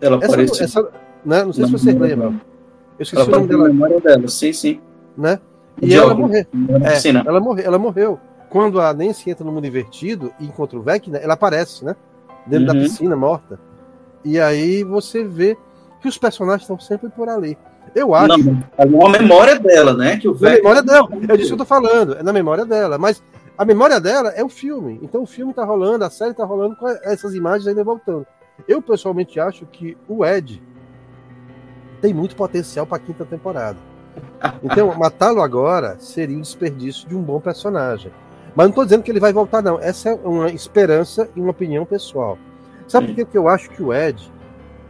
Ela essa, apareceu. Essa, né? Não sei se vocês lembram. Eu esqueci ela o nome dela. memória dela, sim, sim. Né? E ela morreu. É, ela morreu. Ela morreu quando a Nancy entra no mundo invertido e encontra o Vecna, ela aparece, né? Dentro uhum. da piscina, morta. E aí você vê que os personagens estão sempre por ali. Eu acho. É uma memória dela, né? Que o. Na memória dela. É disso que eu tô falando. É na memória dela. Mas a memória dela é o filme. Então o filme tá rolando, a série tá rolando com essas imagens ainda voltando. Eu pessoalmente acho que o Ed tem muito potencial para a quinta temporada. Então, matá-lo agora seria um desperdício de um bom personagem. Mas não estou dizendo que ele vai voltar, não. Essa é uma esperança e uma opinião pessoal. Sabe por que eu acho que o Ed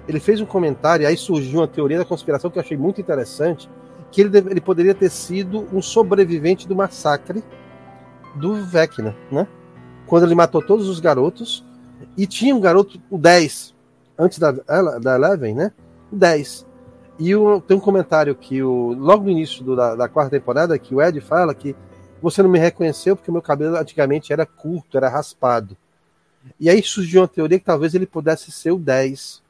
ele fez um comentário, aí surgiu uma teoria da conspiração que eu achei muito interessante, que ele, ele poderia ter sido um sobrevivente do massacre do Vecna, né? Quando ele matou todos os garotos, e tinha um garoto, o 10, antes da, da Eleven, né? O 10. E o, tem um comentário que o, logo no início do, da, da quarta temporada, que o Ed fala que você não me reconheceu porque meu cabelo antigamente era curto, era raspado. E aí surgiu uma teoria que talvez ele pudesse ser o 10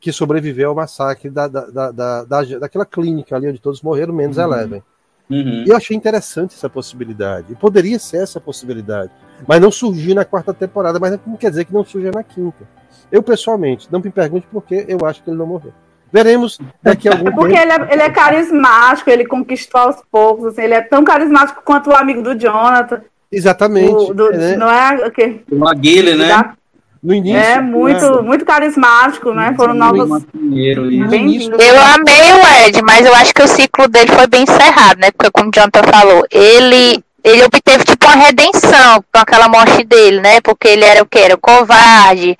que sobreviveu ao massacre da, da, da, da, daquela clínica ali onde todos morreram, menos uhum. Eleven. Uhum. E eu achei interessante essa possibilidade. E poderia ser essa possibilidade. Mas não surgiu na quarta temporada, mas não quer dizer que não surja na quinta. Eu, pessoalmente, não me pergunte por que eu acho que ele não morreu. Veremos daqui a algum Porque tempo. Porque ele, é, ele é carismático, ele conquistou aos poucos, assim, ele é tão carismático quanto o amigo do Jonathan. Exatamente. O, do, é, Não é o quê? O Aguile, né? Da... No início. É, muito, né? muito carismático, né? Foram novos. Eu amei o Ed, mas eu acho que o ciclo dele foi bem encerrado, né? Porque, como o Jonathan falou, ele, ele obteve tipo uma redenção com aquela morte dele, né? Porque ele era o que? Era o covarde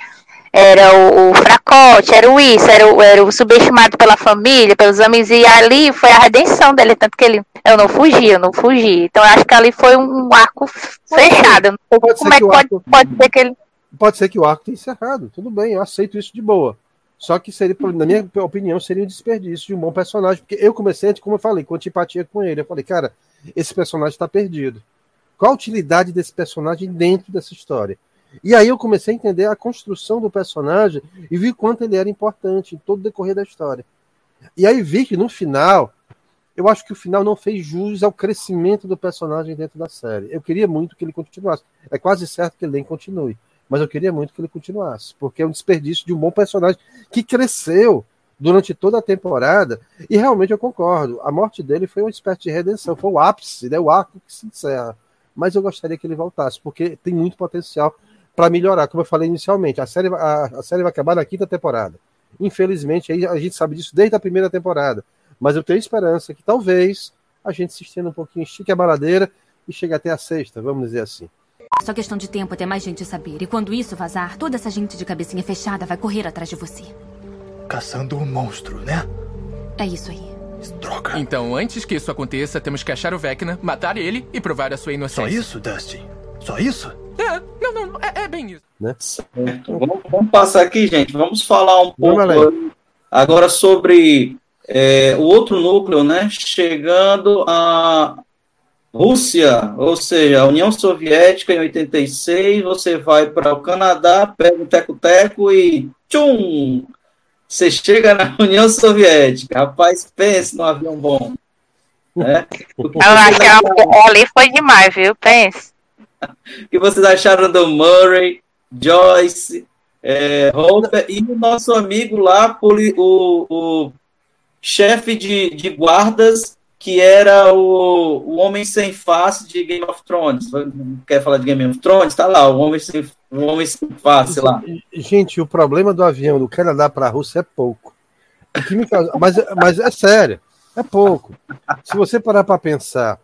era o, o, fracote, era o isso, era o, era o subestimado pela família, pelos amigos, e ali foi a redenção dele, tanto que ele, eu não fugi, eu não fugi. Então eu acho que ali foi um arco fechado. Pode Como é que pode, arco, pode ser que ele. Pode ser que o arco tenha encerrado, tudo bem, eu aceito isso de boa. Só que seria, na minha opinião, seria um desperdício de um bom personagem, porque eu comecei, como eu falei, com antipatia com ele. Eu falei, cara, esse personagem está perdido. Qual a utilidade desse personagem dentro dessa história? E aí eu comecei a entender a construção do personagem e vi quanto ele era importante em todo o decorrer da história. E aí vi que no final, eu acho que o final não fez jus ao crescimento do personagem dentro da série. Eu queria muito que ele continuasse. É quase certo que ele nem continue. Mas eu queria muito que ele continuasse, porque é um desperdício de um bom personagem que cresceu durante toda a temporada. E realmente eu concordo. A morte dele foi uma espécie de redenção, foi o ápice, né, o arco que se encerra. Mas eu gostaria que ele voltasse, porque tem muito potencial para melhorar, como eu falei inicialmente. A série, a, a, série vai acabar na quinta temporada. Infelizmente, aí a gente sabe disso desde a primeira temporada. Mas eu tenho esperança que talvez a gente se estenda um pouquinho, estique a baladeira e chegue até a sexta, vamos dizer assim. Só questão de tempo até mais gente saber. E quando isso vazar, toda essa gente de cabecinha fechada vai correr atrás de você. Caçando um monstro, né? É isso aí. Droga. Então, antes que isso aconteça, temos que achar o Vecna, matar ele e provar a sua inocência. Só isso, Dusty? Só isso? É, Não, não, não, é, é bem isso. Né? Vamos, vamos passar aqui, gente. Vamos falar um pouco agora sobre é, o outro núcleo, né? Chegando a Rússia, ou seja, a União Soviética em 86, você vai para o Canadá, pega um teco-teco e tchum! Você chega na União Soviética. Rapaz, pense num avião bom. Né? O que Eu acho vocês que acharam- ali foi demais, viu? Pense. o que vocês acharam do Murray, Joyce, é, e o nosso amigo lá, o, o chefe de, de guardas, que era o, o Homem Sem Face de Game of Thrones. Quer falar de Game of Thrones? Tá lá, o Homem Sem, o homem sem Face lá. Gente, o problema do avião do Canadá para a Rússia é pouco. O que me causa- mas, mas é sério, é pouco. Se você parar para pensar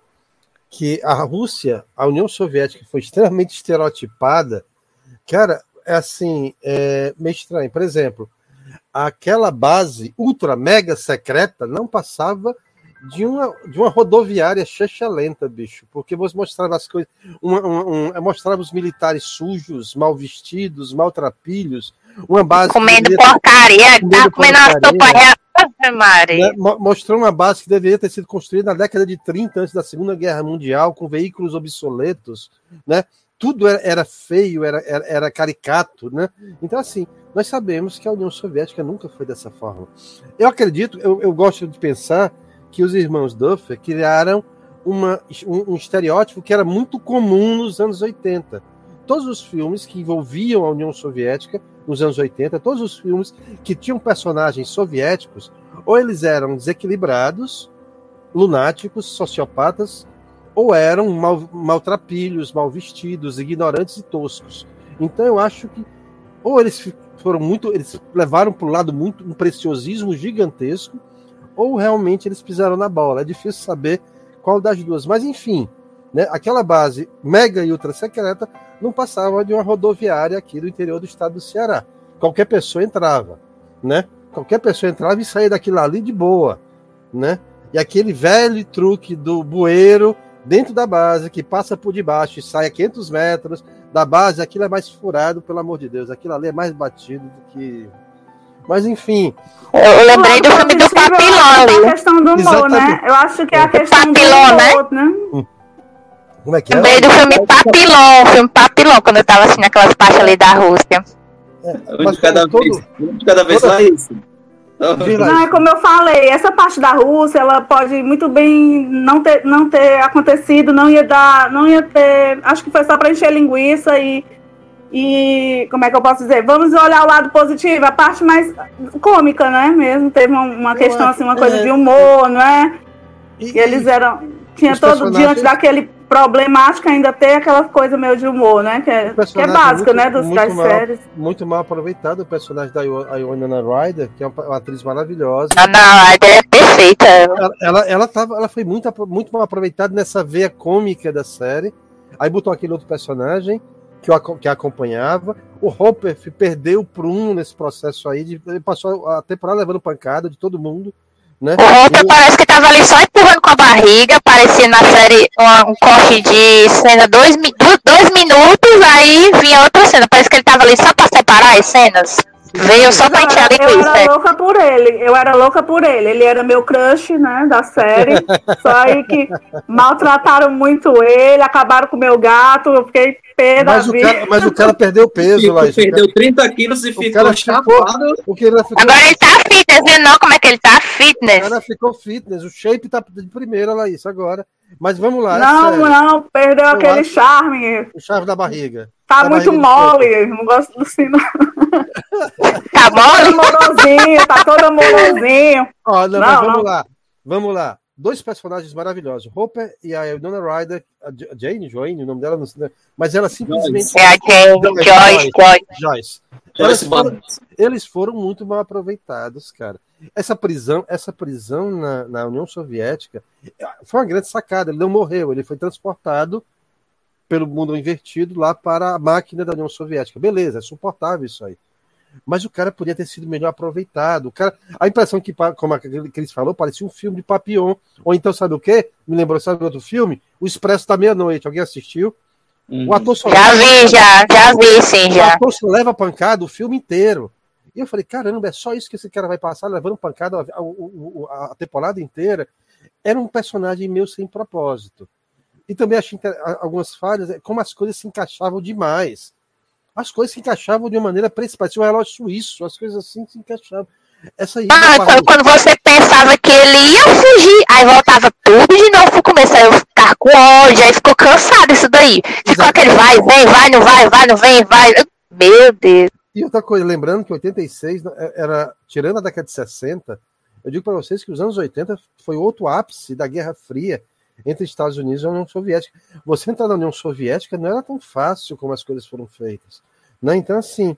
que a Rússia, a União Soviética foi extremamente estereotipada, cara, é assim, é meio estranho. Por exemplo, aquela base ultra mega secreta não passava de uma, de uma rodoviária checha lenta, bicho, porque você mostrava as coisas, uma, uma- um- mostrava os militares sujos, mal vestidos, maltrapilhos, uma base. Comendo porcaria, comendo tá comendo uma sopa porcaria, real. Ave Maria. né, mo- mostrou uma base que deveria ter sido construída na década de 30, antes da Segunda Guerra Mundial, com veículos obsoletos, né? Tudo era, era feio, era, era, era caricato, né? Então, assim, nós sabemos que a União Soviética nunca foi dessa forma. Eu acredito, eu, eu gosto de pensar que os irmãos Duffer criaram uma, um, um estereótipo que era muito comum nos anos 80. Todos os filmes que envolviam a União Soviética nos anos 80, todos os filmes que tinham personagens soviéticos, ou eles eram desequilibrados, lunáticos, sociopatas, ou eram mal, maltrapilhos, mal vestidos, ignorantes e toscos. Então eu acho que ou eles foram muito, eles levaram para o lado muito um preciosismo gigantesco, ou realmente eles pisaram na bola. É difícil saber qual das duas. Mas enfim, né, aquela base mega e ultra secreta não passava de uma rodoviária aqui do interior do estado do Ceará. Qualquer pessoa entrava, né? Qualquer pessoa entrava e saía daquilo ali de boa, né? E aquele velho truque do bueiro dentro da base, que passa por debaixo e sai a 500 metros da base, aquilo é mais furado, pelo amor de Deus. Aquilo ali é mais batido do que. Mas enfim. Eu lembrei do filme do Papilão A ali. questão do humor, né? Exatamente. Eu acho que é a questão do Papilão, né? humor, né? Como é que é? Lembrei do filme Papilão, o filme Papilão, quando eu tava assistindo aquelas partes ali da Rússia. Um de cada vez, um de cada vez só isso. Não, é como eu falei, essa parte da Rússia, ela pode muito bem não ter, não ter acontecido, não ia dar, não ia ter, acho que foi só para encher linguiça e, e, como é que eu posso dizer? Vamos olhar o lado positivo, a parte mais cômica, né, mesmo, teve uma, uma questão assim, uma coisa é. de humor, não é? E, eles eram, tinha todo, personagens- diante daquele problemático, ainda tem aquela coisa meio de humor, né, que é, que é personagem básica, muito- né, dos, muito das mal- séries. Muito mal aproveitado o personagem da Iona Ryder, que é uma, uma atriz maravilhosa. A Ana Ryder é perfeita. Ela, ela, ela, tava, ela foi muito, muito mal aproveitada nessa veia cômica da série. Aí botou aquele outro personagem que, aco- que acompanhava. O Hopper perdeu o prumo nesse processo aí. De, ele passou a temporada levando pancada de todo mundo. Né? O Hopper E- parece que tava ali só empurrando com a barriga, parecia na série uma- um corte de cena dois, dois minutos, aí vinha outra cena. Parece que ele tava ali só pra separar as cenas. Veio só pra encher a Eu era linguiça. louca por ele, eu era louca por ele. Ele era meu crush, né, da série. Só aí que maltrataram muito ele, acabaram com o meu gato, eu fiquei pé da Mas o, vida. cara, mas o cara perdeu peso Ficou- lá. perdeu 30 quilos e o ficou chapado. o que ele ficou, Agora ele tá fitness, viu não? Como é que ele tá o fitness? cara ficou fitness. O shape tá de primeira, Laís, agora. Mas vamos lá. é Não, sério. não, perdeu Eu aquele acho- charme. O chave da barriga. Tá Da muito mole, não gosto do sino. Tá Todo bom? amorosinho, tá todo amorosinho. Ó, não, Não, vamos não. lá. Vamos lá. Dois personagens maravilhosos. Hopper e a Winona Ryder. A Jane, Joanne, o nome dela, não sei, mas ela simplesmente. É a Jane, Joyce, Joyce. Joyce. Joyce Elas foram- eles foram muito mal aproveitados, cara. Essa prisão, essa prisão na, na União Soviética foi uma grande sacada. Ele não morreu, ele foi transportado pelo mundo invertido lá para a máquina da União Soviética. Beleza, é suportável isso aí. Mas o cara podia ter sido melhor aproveitado. O cara, a impressão que, como a Cris falou, parecia um filme de Papillon. Ou então, sabe o quê? Me lembrou, sabe outro filme? O Expresso da Meia-Noite. Alguém assistiu? Uhum. O ator só Já leva vi, já, já vi, sim, o já. ator só leva pancada o filme inteiro. E eu falei, caramba, é só isso que esse cara vai passar, levando pancada a, a- a- a temporada inteira. Era um personagem meio sem propósito. E também achei a- algumas falhas, é como as coisas se encaixavam demais. As coisas se encaixavam de uma maneira principal, parecia um relógio suíço, as coisas assim se encaixavam. Essa aí. Ah, da quando, você pensava que ele ia fugir, aí voltava tudo de novo. Aí eu ficava com ódio, aí ficou cansado isso daí. Ficou aquele vai, vem, vai, não vai, vai, não vem, vai. Meu Deus. E outra coisa, lembrando que 86 né, era, tirando a década de 60, eu digo para vocês que os anos 80 foi outro ápice da Guerra Fria entre Estados Unidos e a União Soviética. Você entrar na União Soviética não era tão fácil como as coisas foram feitas. Né? Então, assim,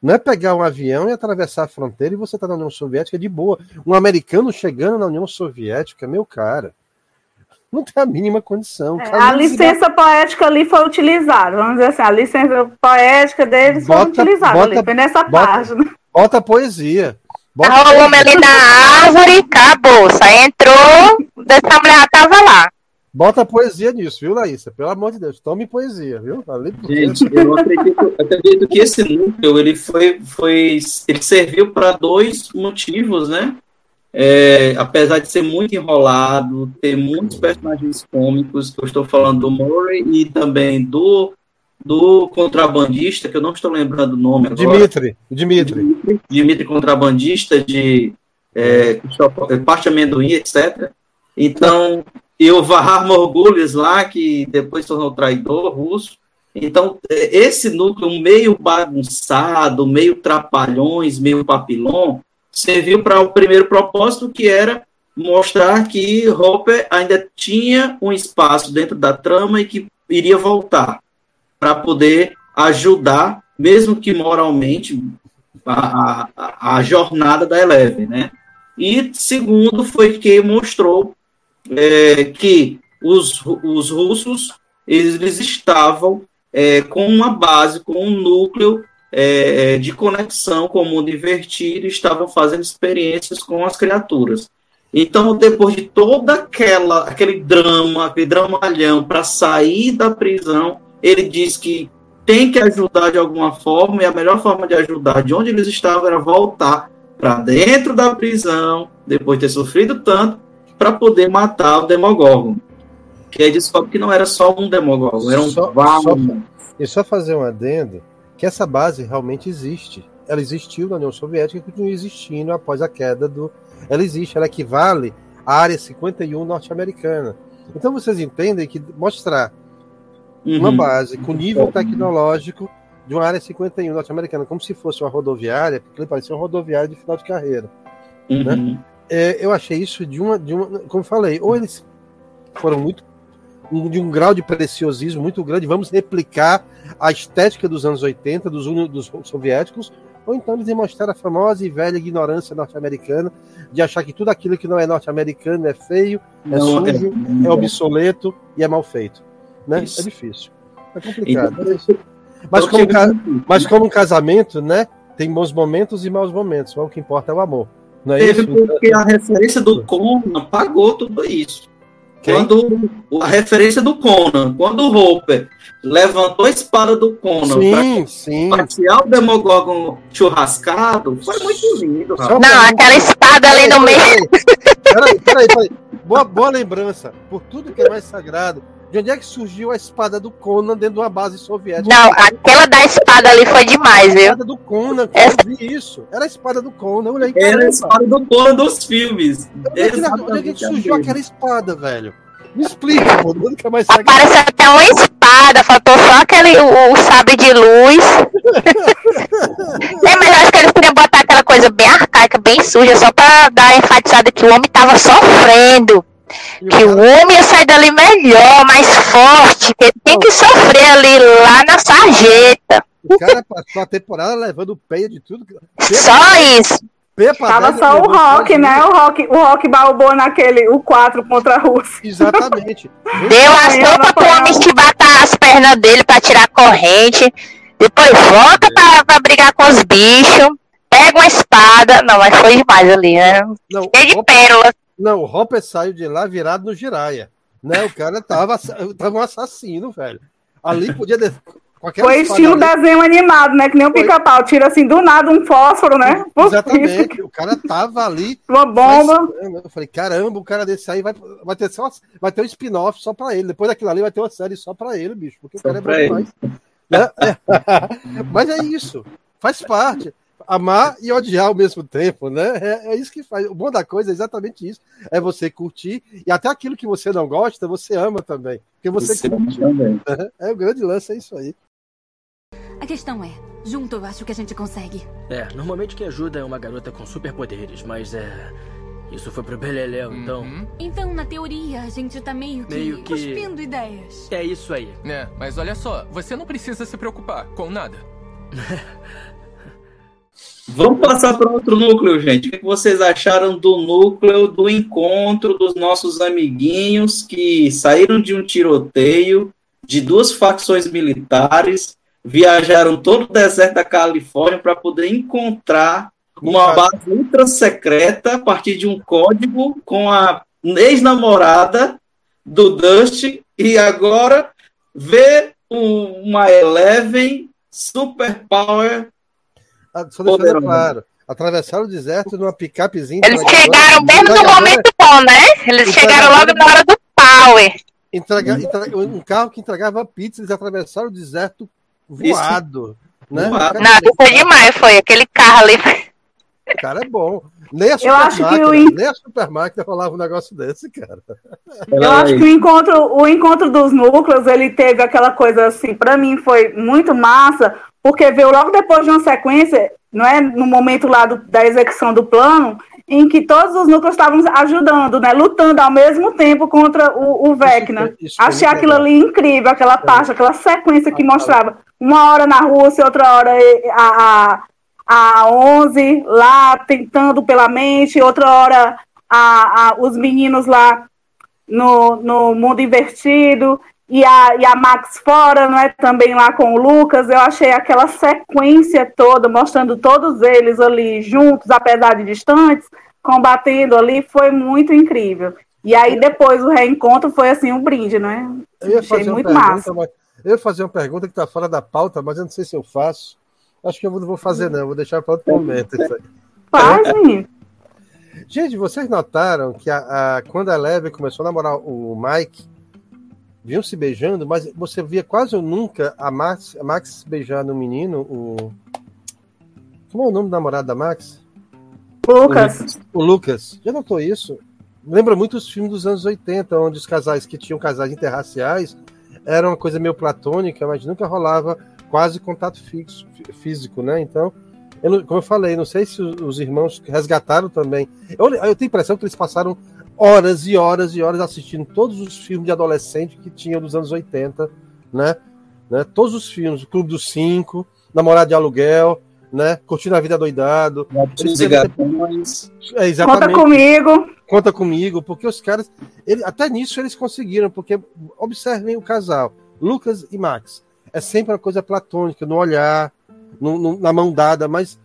não é pegar um avião e atravessar a fronteira e você está na União Soviética de boa. Um americano chegando na União Soviética, meu cara, não tem a mínima condição. É, a licença poética ali foi utilizada, vamos dizer assim, a licença poética deles foi Bota- utilizada bota- ali, foi nessa bota- página. Bota poesia. Bota Tava o homem ali na árvore, acabou. Entrou, dessa mulher tava lá. Bota poesia nisso, viu, Laísa? Pelo amor de Deus, tome poesia, viu? Gente, eu acredito, eu acredito que esse núcleo ele foi, foi ele serviu para dois motivos, né? É, apesar de ser muito enrolado, ter muitos personagens cômicos, que eu estou falando do Murray e também do, do contrabandista, que eu não estou lembrando o nome agora. Dimitri, Dimitri. Dimitri contrabandista de é, parte amendoim, etc. Então, e o Vahar Morgulis lá, que depois tornou traidor russo. Então, é, esse núcleo meio bagunçado, meio trapalhões, meio papilão, serviu para o primeiro propósito, que era mostrar que Hopper ainda tinha um espaço dentro da trama e que iria voltar para poder ajudar, mesmo que moralmente, a, a, a jornada da Eleven, né? E segundo foi que mostrou é, que os, os russos eles estavam é, com uma base, com um núcleo é, de conexão com o mundo invertido estavam fazendo experiências com as criaturas. Então, depois de toda aquela aquele drama, aquele dramalhão para sair da prisão, ele diz que tem que ajudar de alguma forma e a melhor forma de ajudar de onde eles estavam era voltar para dentro da prisão, depois de ter sofrido tanto, para poder matar o Demogorgon. Que aí descobre que não era só um Demogorgon, era um Só- vários. E só fazer um adendo, que essa base realmente existe. Ela existiu na União Soviética e continua existindo após a queda do. Ela existe, ela equivale à área 51 norte-americana. Então vocês entendem que mostrar uma Uhum. base com nível tecnológico de uma área 51 norte-americana, como se fosse uma rodoviária, porque ele parecia uma rodoviária de final de carreira. Uhum. É, eu achei isso de uma, de uma. Como eu falei, ou eles foram muito. de um grau de preciosismo muito grande, vamos replicar a estética dos anos 80, dos, dos soviéticos, ou então eles demonstraram a famosa e velha ignorância norte-americana de achar que tudo aquilo que não é norte-americano é feio, é Não, é- sujo, é, obsoleto e é mal feito. Né? É difícil. É complicado. Então, Mas como, mas como um casamento, né? Tem bons momentos e maus momentos. Mas o que importa é o amor. Não é Teve isso? porque a referência do Conan pagou tudo isso. Quando a referência do Conan, quando o Hopper levantou a espada do Conan Sim, sim. passear o Demogorgon churrascado, foi muito lindo. rapaz. Não, aquela espada ali no meio. Peraí, peraí, peraí. Boa, boa lembrança. Por tudo que é mais sagrado. De onde é que surgiu a espada do Conan dentro de uma base soviética? Não, aquela da espada ali foi demais, A viu? espada do Conan, quando eu vi isso. Era a espada do Conan. Olha aí, Era a espada do Conan dos filmes. Onde é que, onde é que Exatamente a surgiu aquela espada, velho? Me explica, pô. É mais. Apareceu até uma espada, faltou só aquele o, o sabre de luz. é, mas eu acho que eles queriam botar aquela coisa bem arcaica, bem suja, só pra dar enfatizada que o homem tava sofrendo. Que o homem ia sair dali melhor, mais forte, que ele tem que sofrer ali lá na sarjeta. O cara passou a temporada levando peia de tudo. Só isso. Tava só o Rock, né? O Rock, o Rock balbou naquele, o 4 contra a Rússia. Exatamente. Deu as roupas pro homem chibatar as pernas dele pra tirar a corrente. Depois volta pra, pra brigar com os bichos. Pega uma espada. Não, mas foi demais ali, né? Não, Cheio de pérolas. Não, o Hopper saiu de lá virado no Jiraya. Né? O cara tava, tava um assassino, velho. Ali podia. de- com aquela Foi estilo ali- desenho animado, né? Que nem o Foi. pica-pau. Tira assim do nada um fósforo, né? Exatamente. O cara tava ali. Uma bomba. Mas, eu falei, caramba, o cara desse aí vai, vai, ter, só, vai ter um spin-off só pra ele. Depois daquilo ali vai ter uma série só pra ele, bicho. Porque o Só cara é bom demais. Né? É. Mas é isso. Faz parte. Amar e odiar ao mesmo tempo, né? É, é isso que faz. O bom da coisa é exatamente isso. É você curtir e até aquilo que você não gosta, você ama também. Porque você, Você curte. também. É, é o grande lance, é isso aí. A questão é, junto eu acho que a gente consegue. É, normalmente quem ajuda é uma garota com superpoderes, mas é. Isso foi pro Beleléu, então. Então, na teoria, a gente tá meio que... Meio que- Cuspindo ideias. É isso aí. É, mas olha só, você não precisa se preocupar com nada. Vamos passar para outro núcleo, gente. O que vocês acharam do núcleo do encontro dos nossos amiguinhos que saíram de um tiroteio de duas facções militares, viajaram todo o deserto da Califórnia para poder encontrar uma base ultra secreta a partir de um código com a ex-namorada do Dust e agora ver um- uma Eleven Super Power Ah, Só deixando Poderoso. claro. Atravessaram o deserto numa picapezinha. Eles chegaram mesmo no momento bom, né? Eles chegaram logo na hora do power. entrega- entrega- um carro que entregava pizza, eles atravessaram o deserto voado. Né? Voado. Não, isso é demais, foi aquele carro ali. O cara é bom. Nem a Eu super acho que máquina, o in- nem a super máquina rolava um negócio desse, cara. Eu acho que o encontro, o encontro dos núcleos, ele teve aquela coisa assim, pra mim foi muito massa, porque veio logo depois de uma sequência, não é, no momento lá do- da execução do plano, em que todos os núcleos estavam ajudando, né, lutando ao mesmo tempo contra o, o Vecna. isso foi Achei aquilo legal. ali incrível, aquela parte, aquela sequência que mostrava uma hora na Rússia, outra hora a, a, a 11 lá tentando pela mente, outra hora a, a, os meninos lá no, no mundo invertido e a, e a Max fora, não é? Também lá com o Lucas. Eu achei aquela sequência toda, mostrando todos eles ali juntos, apesar de distantes, combatendo ali, foi muito incrível. E aí depois o reencontro foi assim um brinde, não é? Eu Achei muito pergunta, massa. mas eu ia fazer uma pergunta que está fora da pauta, mas eu não sei se eu faço. Acho que eu não vou fazer, não. Vou deixar para outro momento. Faz, menino. Gente, vocês notaram que a, a- quando a Eleven começou a namorar o Mike, vinham se beijando, mas você via quase nunca a Max, a Max beijar no menino, o. Como é o nome do namorado da Max? Lucas. O Lucas. Já notou isso? Lembra muito os filmes dos anos 80, onde os casais que tinham casais interraciais era uma coisa meio platônica, mas nunca rolava quase contato fixo, fí- físico, né? Então, eu como eu falei, não sei se os, os irmãos resgataram também. Eu, eu tenho a impressão que eles passaram horas e horas e horas assistindo todos os filmes de adolescente que tinham dos anos 80, né? né? Todos os filmes, o Clube dos Cinco, Namorado de Aluguel, né? Curtindo a Vida Doidado. Gatinhos e gatões. É, exatamente. Conta comigo. Conta comigo, porque os caras, ele, até nisso eles conseguiram, porque observem o casal, Lucas e Max. É sempre uma coisa platônica, no olhar, no- no- na mão dada, mas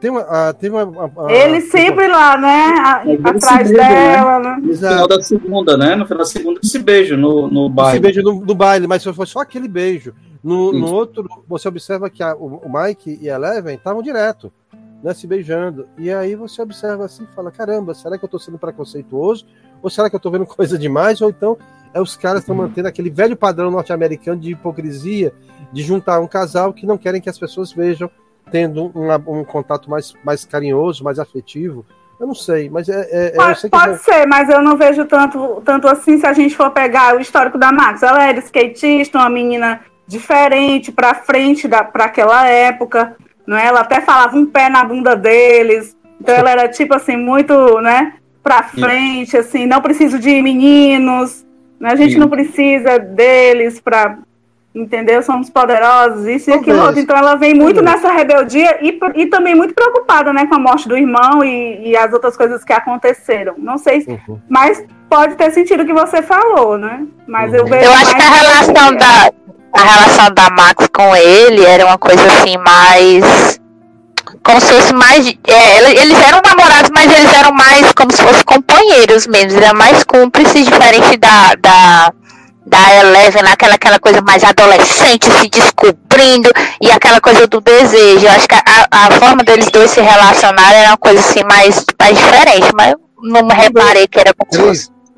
tem uma. ah, tem uma, uma- uma- Ele sempre lá, né? a- Eles atrás se beijam, dela, né? No final da segunda, né? No final da segunda, esse beijo no, no Esse baile. beijo no, no baile, mas foi só aquele beijo. No, no outro, você observa que a- o, o Mike e a Eleven estavam direto, né, se beijando. E aí você observa assim e fala: caramba, será que eu tô sendo preconceituoso? Ou será que eu tô vendo coisa demais? Ou então é os caras estão mantendo aquele velho padrão norte-americano de hipocrisia, de juntar um casal que não querem que as pessoas vejam, tendo um, um contato mais, mais carinhoso, mais afetivo. Eu não sei, mas é. é- é- eu Pode, sei que pode ser, mas eu não vejo tanto, tanto assim se a gente for pegar o histórico da Max. Ela era skatista, uma menina diferente, pra frente da, pra aquela época. Não é? Ela até falava um pé na bunda deles. Então ela era tipo assim, muito, né? Pra frente, assim, não preciso de meninos. Né? A gente Sim. não precisa deles pra. Entendeu? Somos poderosos, isso e aquilo outro. Então ela vem muito nessa rebeldia e, e também muito preocupada, né, com a morte do irmão e, e as outras coisas que aconteceram. Não sei, se- Uhum. mas pode ter sentido o que você falou, né? Mas eu vejo Eu acho mais que a relação da, a relação da Max com ele era uma coisa assim mais. Como se fosse mais. é, ele- eles eram namorados, mas eles eram mais como se fossem companheiros mesmo. Eles eram mais cúmplices, diferente da, da, da Eleven, aquela, aquela coisa mais adolescente, se descobrindo, e aquela coisa do desejo. Eu acho que a, a forma deles dois se relacionarem era uma coisa assim mais, mais diferente, mas eu não me reparei que era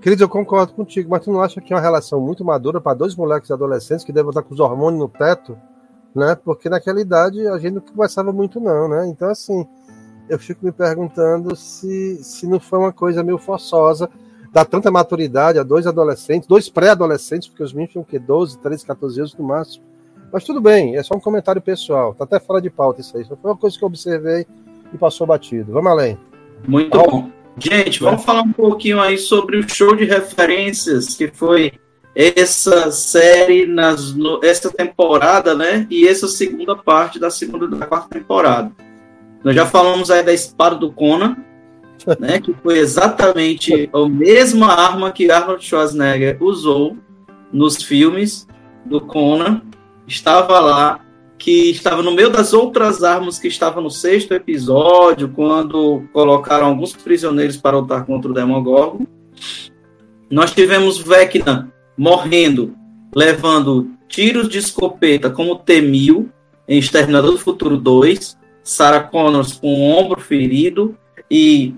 Cris, eu concordo contigo, mas tu não acha que é uma relação muito madura para dois moleques adolescentes que devem estar com os hormônios no teto, né? Porque naquela idade a gente não conversava muito, não, né? Então, assim, eu fico me perguntando se, se não foi uma coisa meio forçosa dar tanta maturidade a dois adolescentes, dois pré-adolescentes, porque os meninos tinham o quê? 12, 13, 14 anos no máximo. Mas tudo bem, é só um comentário pessoal, tá até fora de pauta isso aí. Só foi uma coisa que eu observei e passou batido. Vamos além. Muito bom. Gente, vamos falar um pouquinho aí sobre o show de referências que foi essa série nas no, essa temporada, né? E essa segunda parte da segunda da quarta temporada. Nós já falamos aí da espada do Conan, né? Que foi exatamente a mesma arma que Arnold Schwarzenegger usou nos filmes do Conan. Estava lá, que estava no meio das outras armas que estavam no sexto episódio, quando colocaram alguns prisioneiros para lutar contra o Demogorgon. Nós tivemos Vecna morrendo, levando tiros de escopeta como T-1000 em Exterminador do Futuro 2, Sarah Connors com o ombro ferido e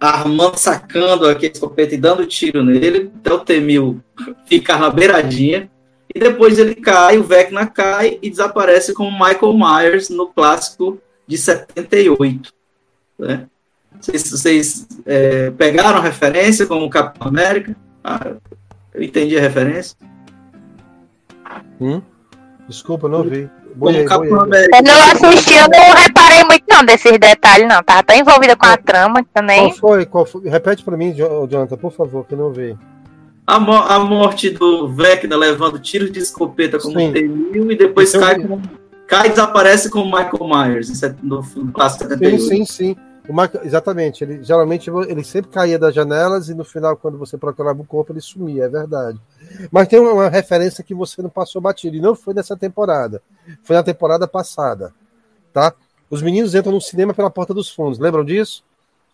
armando, sacando aquele escopeta e dando tiro nele, até o T-1000 ficar na beiradinha, e depois ele cai, o Vecna cai e desaparece como Michael Myers no clássico de 78. Né? Vocês, vocês é, pegaram a referência como Capitão América? Ah, eu entendi a referência. Hum? Desculpa, não vi. Como Capitão América. Eu não assisti, eu não reparei muito não desses detalhes, não. Tava tão envolvida com a trama também. Qual foi? Qual foi? Repete para mim, Jo- Jonathan, por favor, que eu não vi. A, mo- a morte do Vecna levando tiros de escopeta como Sim. T-1000 e depois eu cai, cai e desaparece como Michael Myers em set- no, no clássico Sim, 78. sim, sim. O Michael- exatamente. Ele, geralmente ele sempre caía das janelas e no final, quando você procurava o corpo, ele sumia, é verdade. Mas tem uma, uma referência que você não passou batido, e não foi nessa temporada. Foi na temporada passada. Tá? Os meninos entram no cinema pela porta dos fundos. Lembram disso?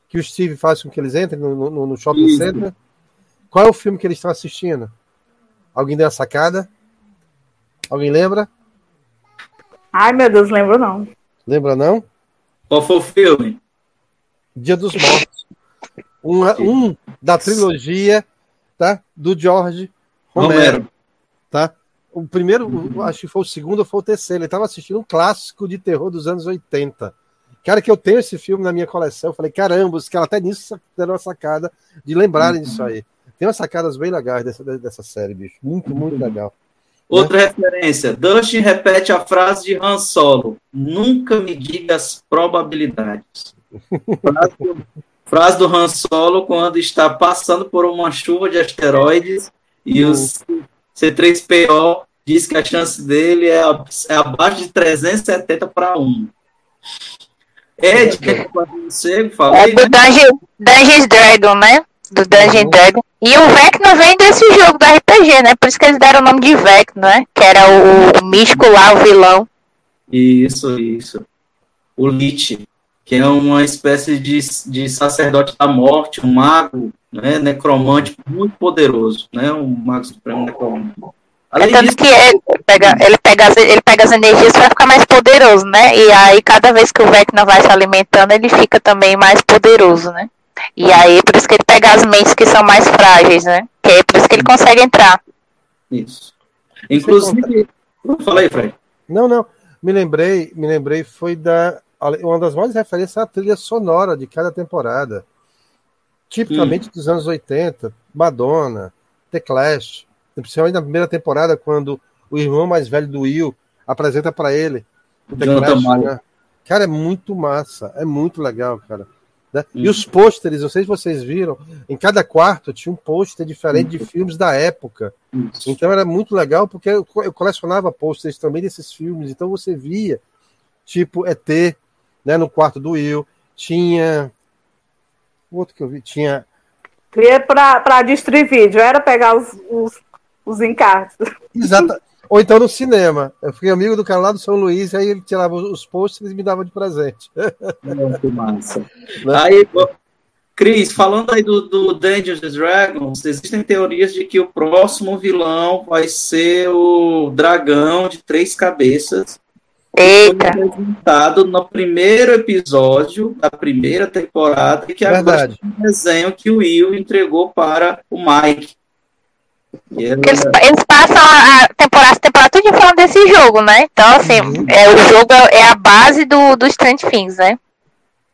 Que o Steve faz com que eles entrem no, no- no shopping Isso. center. Qual é o filme que eles estão assistindo? Alguém deu a sacada? Alguém lembra? Ai, meu Deus, lembro não. Lembra não? Qual foi o filme? Dia dos Mortos. Um, um da trilogia tá? do George Romero. Romero. Tá? O primeiro, acho que foi o segundo ou foi o terceiro. Ele estava assistindo um clássico de terror dos anos 80. Cara, que eu tenho esse filme na minha coleção. Eu falei, caramba, os caras até nisso deram uma sacada de lembrarem disso aí. Tem umas sacadas bem legais dessa, dessa série, bicho. Muito, muito legal. Outra referência. Dustin repete a frase de Han Solo. Nunca me diga as probabilidades. Frase do, frase do Han Solo quando está passando por uma chuva de asteroides e o C3PO diz que a chance dele é, a- é abaixo de 370 para 1. Ed, que é o morcego, É falei, do né? Dungeon, Dungeons Dragon, né? Do Dungeon Uhum. Dragon. E o Vecna vem desse jogo do RPG, né? Por isso que eles deram o nome de Vecna, né? Que era o, o místico lá, o vilão. Isso, isso. O Lich, que é uma espécie de, de sacerdote da morte, um mago, né, necromante muito poderoso, né, um mago supremo necromante. É Além tanto disso, que ele pega, ele, pega as, ele pega as energias pra ficar mais poderoso, né? E aí, cada vez que o Vecna vai se alimentando, ele fica também mais poderoso, né? E aí, por isso que ele pega as mentes que são mais frágeis, né? Que é por isso que ele consegue entrar. isso. Inclusive, fala aí, Fred. Não, não. Me lembrei, me lembrei, foi da uma das maiores referências à trilha sonora de cada temporada. Tipicamente dos anos 80, Madonna, The Clash, principalmente na primeira temporada, quando o irmão mais velho do Will apresenta para ele o The Jonathan Clash. Né? Cara, é muito massa, é muito legal, cara. né? E Hum. os pôsteres, não sei se vocês viram, em cada quarto tinha um pôster diferente de filmes da época. Então era muito legal, porque eu colecionava pôsteres também desses filmes, então você via, tipo, ET, né, no quarto do Will, tinha. O outro que eu vi, tinha. Pra destruir vídeo, era pegar os, os, os encartes. Exata. Ou então no cinema. Eu fui amigo do cara lá do São Luís, aí ele tirava os pôsteres e me dava de presente. Muito massa. Né? Aí, Cris, falando aí do, do Dungeons Dragons, existem teorias de que o próximo vilão vai ser o dragão de três cabeças. Eita! Foi apresentado no primeiro episódio da primeira temporada, que Verdade. agora um desenho que o Will entregou para o Mike. E era- Eles, eles passam a a temporada, a temporada tudo falando desse jogo, né? Então, assim, é, o jogo é é a base do, do Strange Things, né?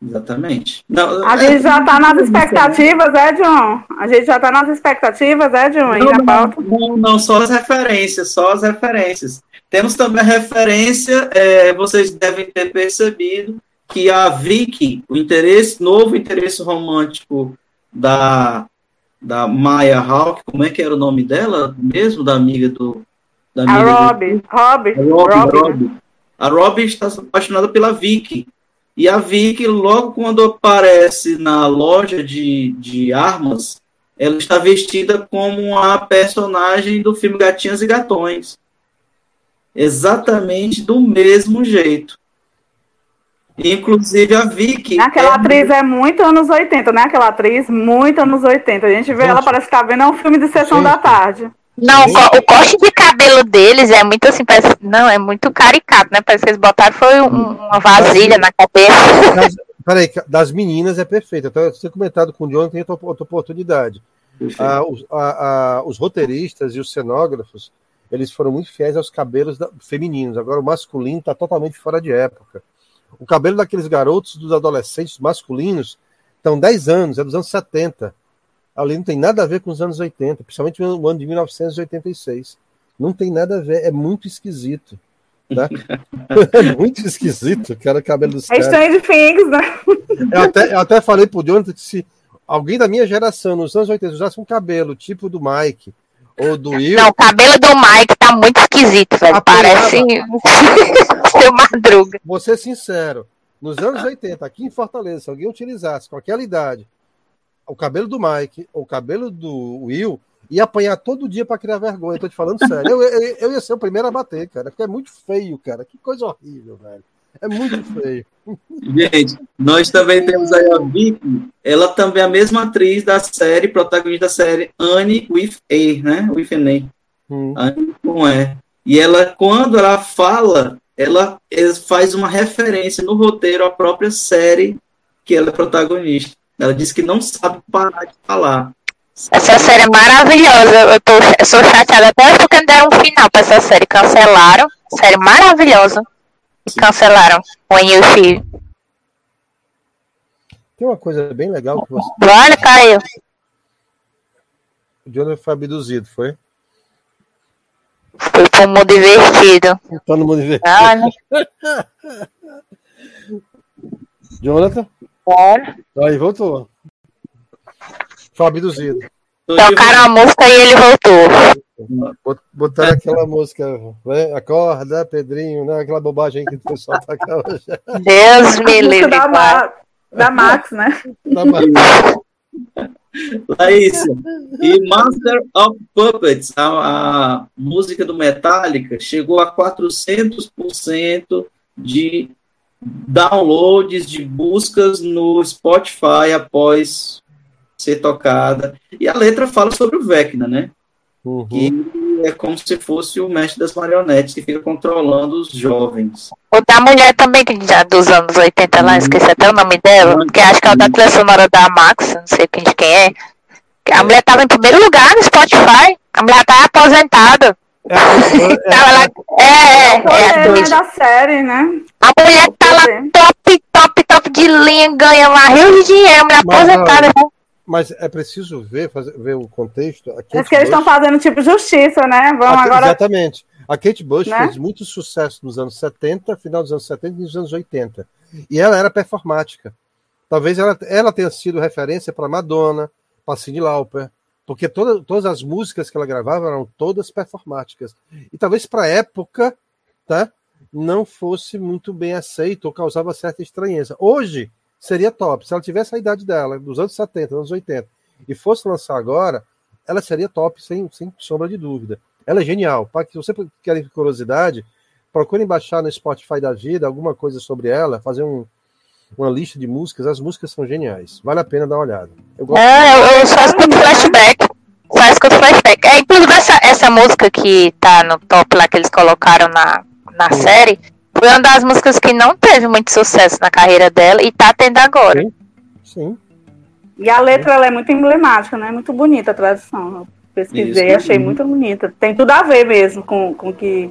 Exatamente. Não, A gente já tá nas expectativas, é, John? A gente já tá nas expectativas, é, John? Não, não, não, não, só as referências, só as referências. Temos também a referência, é, vocês devem ter percebido que a Vicky, o interesse, novo interesse romântico da, da Maya Hawke, como é que era o nome dela mesmo, da amiga do. Da A amiga do- Rob, Rob, a Rob, a Rob, Rob. A Rob está apaixonada pela Vicky. E a Vicky, logo quando aparece na loja de, de armas, ela está vestida como a personagem do filme Gatinhas e Gatões. Exatamente do mesmo jeito. Inclusive a Vicky. Aquela é- atriz é muito anos 80, né? Aquela atriz, muito anos 80. A gente vê ela, parece que tá vendo é um filme de sessão da tarde. Não, o, co- o corte de cabelo deles é muito assim, parece, não, é muito caricato, né? Parece que eles botaram foi um- uma vasilha na cabeça. Das, peraí, das meninas é perfeito. Até eu tinha comentado com o Jonathan em outra, outra oportunidade. Ah, os, a- a- os roteiristas e os cenógrafos, eles foram muito fiéis aos cabelos da- femininos. Agora o masculino está totalmente fora de época. O cabelo daqueles garotos, dos adolescentes masculinos, estão 10 anos, é dos anos 70. Ali não tem nada a ver com os anos 80, principalmente o ano de 1986. Não tem nada a ver, é muito esquisito. Tá? é muito esquisito, cara, o cabelo dos É caras. Things, né? Eu até, eu até falei pro Jonathan que se alguém da minha geração, nos anos 80, usasse um cabelo tipo do Mike ou do Will. Não, o cabelo do Mike tá muito esquisito, velho. Parece seu madruga. Vou ser sincero, nos anos 80, aqui em Fortaleza, se alguém utilizasse com aquela idade o cabelo do Mike ou o cabelo do Will, ia apanhar todo dia pra criar vergonha. Eu tô te falando sério. Eu, eu, eu ia ser o primeiro a bater, cara, porque é muito feio, cara. Que coisa horrível, velho. É muito feio. Gente, nós também temos aí a Vicky, ela também é a mesma atriz da série, protagonista da série Anne with A, né? With an A. Anne com E. E ela, quando ela fala, ela faz uma referência no roteiro à própria série que ela é protagonista. Ela diz que não sabe parar de falar. Essa série é maravilhosa. Eu, tô, eu sou chateada até porque não deram um final pra essa série. Cancelaram. Série maravilhosa. E cancelaram. When You Feel. Tem uma coisa bem legal que você. Olha, caiu. O Jonathan foi abduzido, foi? Foi pro mundo invertido. Tá no mundo invertido. Olha. Jonathan? Olha. Aí, voltou. Foi abduzido. Tocaram a música e ele voltou. Bot- Botaram aquela música, né? Acorda, Pedrinho, né? Aquela bobagem que o pessoal tá hoje. Deus me livre. da. Ma- da Max, né? Da Max. Laísa, e Master of Puppets, a, a música do Metallica, chegou a 400% de downloads de buscas no Spotify após ser tocada. E a letra fala sobre o Vecna, né? Que é como se fosse o mestre das marionetes que fica controlando os jovens. O da mulher também, que já dos anos 80 lá, esqueci até o nome dela, que acho que é o da trilha sonora da Max, não sei quem de quem é. Que A mulher tava em primeiro lugar no Spotify. A mulher tá aposentada. Lá- É, é, é, atriz. né, da série, né? A mulher tá lá top, top, top de linha, ganha uma rio de dinheiro, a mulher aposentada. Mas é preciso ver, fazer, ver o contexto. A Acho que eles estão fazendo tipo justiça, né? Vamos a- agora. Exatamente. A Kate Bush Né? fez muito sucesso nos anos 70, final dos anos 70 e nos anos 80. E ela era performática. Talvez ela, ela tenha sido referência para Madonna, para Cyndi Lauper, porque toda, todas as músicas que ela gravava eram todas performáticas. E talvez para a época, tá, não fosse muito bem aceito ou causava certa estranheza. Hoje seria top. Se ela tivesse a idade dela, dos anos 70, anos 80, e fosse lançar agora, ela seria top, sem, sem sombra de dúvida. Ela é genial. Para que você querem curiosidade, procurem baixar no Spotify da vida alguma coisa sobre ela, fazer um, uma lista de músicas, as músicas são geniais. Vale a pena dar uma olhada. Eu gosto É, eu, eu só escuto flashback. Só escuto flashback. É, inclusive, essa, essa música que tá no top lá que eles colocaram na, na série foi uma das músicas que não teve muito sucesso na carreira dela e tá tendo agora. Sim. E a letra ela é muito emblemática, né? Muito bonita a tradução. Pesquisei, Isso. achei muito bonita. Tem tudo a ver mesmo com com o que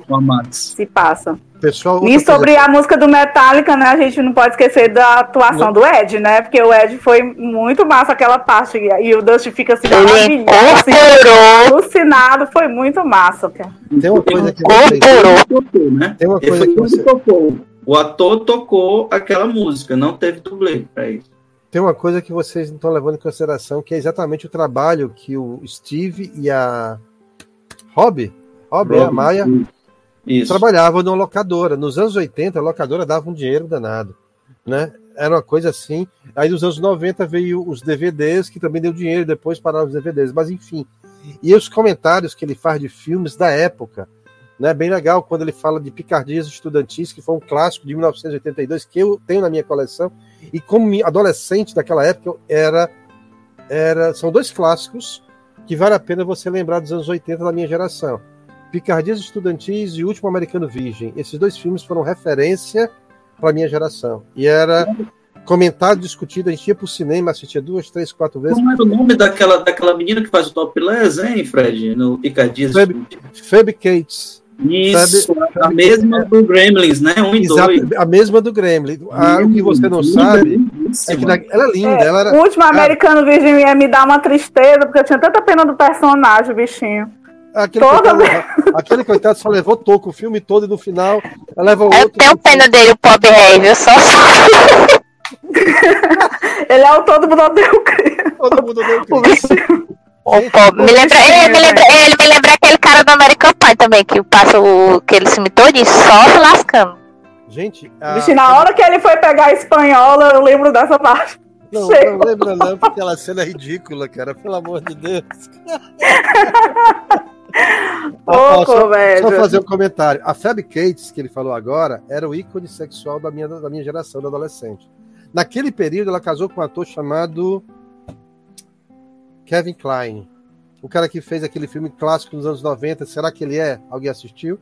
se passa. Pessoal, E outra coisa- sobre a música do Metallica, né? A gente não pode esquecer da atuação do Ed, né? Porque o Ed foi muito massa aquela parte. E o Dusty fica assim, Ele assim, incorporou. alucinado. Foi muito massa, cara. Tem uma coisa que Incorporou. Tocou, né? Tem uma coisa que você- tocou. O ator tocou aquela música, não teve dublê pra isso. Tem uma coisa que vocês não estão levando em consideração, que é exatamente o trabalho que o Steve e a Rob, Rob e a Maia Isso. trabalhavam numa locadora. Nos anos 80, a locadora dava um dinheiro danado, né? Era uma coisa assim. Aí nos anos 90 veio os DVDs, que também deu dinheiro, depois pararam os DVDs, mas enfim. E os comentários que ele faz de filmes da época, né? Bem legal quando ele fala de Picardias Estudantis, que foi um clássico de 1982 que eu tenho na minha coleção. E como adolescente daquela época, era era são dois clássicos que vale a pena você lembrar dos anos 80 da minha geração. Picardias Estudantis e O Último Americano Virgem. Esses dois filmes foram referência para minha geração. E era comentado, discutido, a gente ia pro cinema, assistia duas, três, quatro vezes. Como era o nome daquela, daquela menina que faz o topless, hein, Fred? No Picadinhas. Phoebe, Phoebe Cates. Isso, Sabe? a mesma do Gremlins, né? Um e Exato, dois. a mesma do Gremlin. Ah, o que você não sabe é que na- ela é linda. É, ela era, o último Cara, americano virgem ia me dar uma tristeza, porque eu tinha tanta pena do personagem, o bichinho. aquele, toda coitado, aquele coitado só levou toco o filme todo e no final ela leva o Eu outro. tenho pena dele, o pobre rei, viu? Só Ele é o todo mundo odeia o. Todo mundo deu O. o pobre. Me lembra, ele, me lembra, ele me lembra aquele cara do American Pie também, que passa o, aquele filme todo e só se lascando. Gente, a- bichinho, na hora que ele foi pegar a espanhola, eu lembro dessa parte. Não, não lembra não, porque aquela cena é ridícula, cara. Pelo amor de Deus. Ô, só, comédia. só fazer um comentário. A Fab Cates, que ele falou agora, era o ícone sexual da minha, da minha geração, da adolescente. Naquele período, ela casou com um ator chamado Kevin Klein. O cara que fez aquele filme clássico nos anos 90. Será que ele é? Alguém assistiu?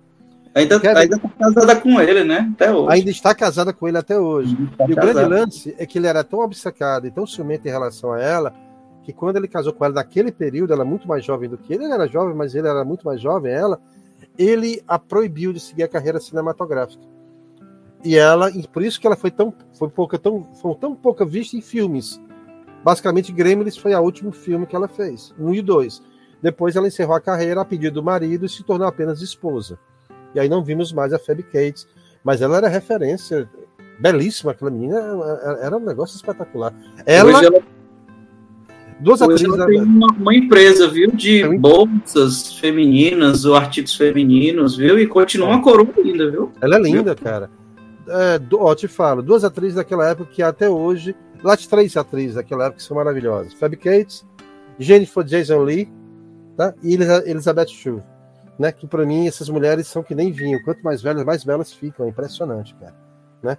Ainda, Kevin- ainda tá casada com ele, né? Até hoje. Ainda está casada com ele até hoje. Tá E o grande lance é que ele era tão obcecado e tão ciumento em relação a ela que quando ele casou com ela naquele período, ela é muito mais jovem do que ele, ele era jovem, mas ele era muito mais jovem, ela, ele a proibiu de seguir a carreira cinematográfica. E ela, e por isso que ela foi tão, foi pouca, tão, foi tão pouca vista em filmes. Basicamente, Gremlins foi o último filme que ela fez, um e dois. Depois ela encerrou a carreira a pedido do marido e se tornou apenas esposa. E aí não vimos mais a Phoebe Cates, mas ela era referência, belíssima aquela menina, era- um negócio espetacular. Ela, Hoje ela, duas hoje atrizes, ela tem uma, uma empresa, viu? De bolsas femininas ou artigos femininos, viu? E continua uma coroa ainda, viu? ela é linda, cara. É, ó, te falo, duas atrizes daquela época que até hoje, lá de três atrizes daquela época que são maravilhosas. Phoebe Cates, Jennifer Jason Lee, tá? E Elisa- Elizabeth Shue, né? Que pra mim essas mulheres são que nem vinho. Quanto mais velhas, mais belas ficam. É impressionante, cara, né?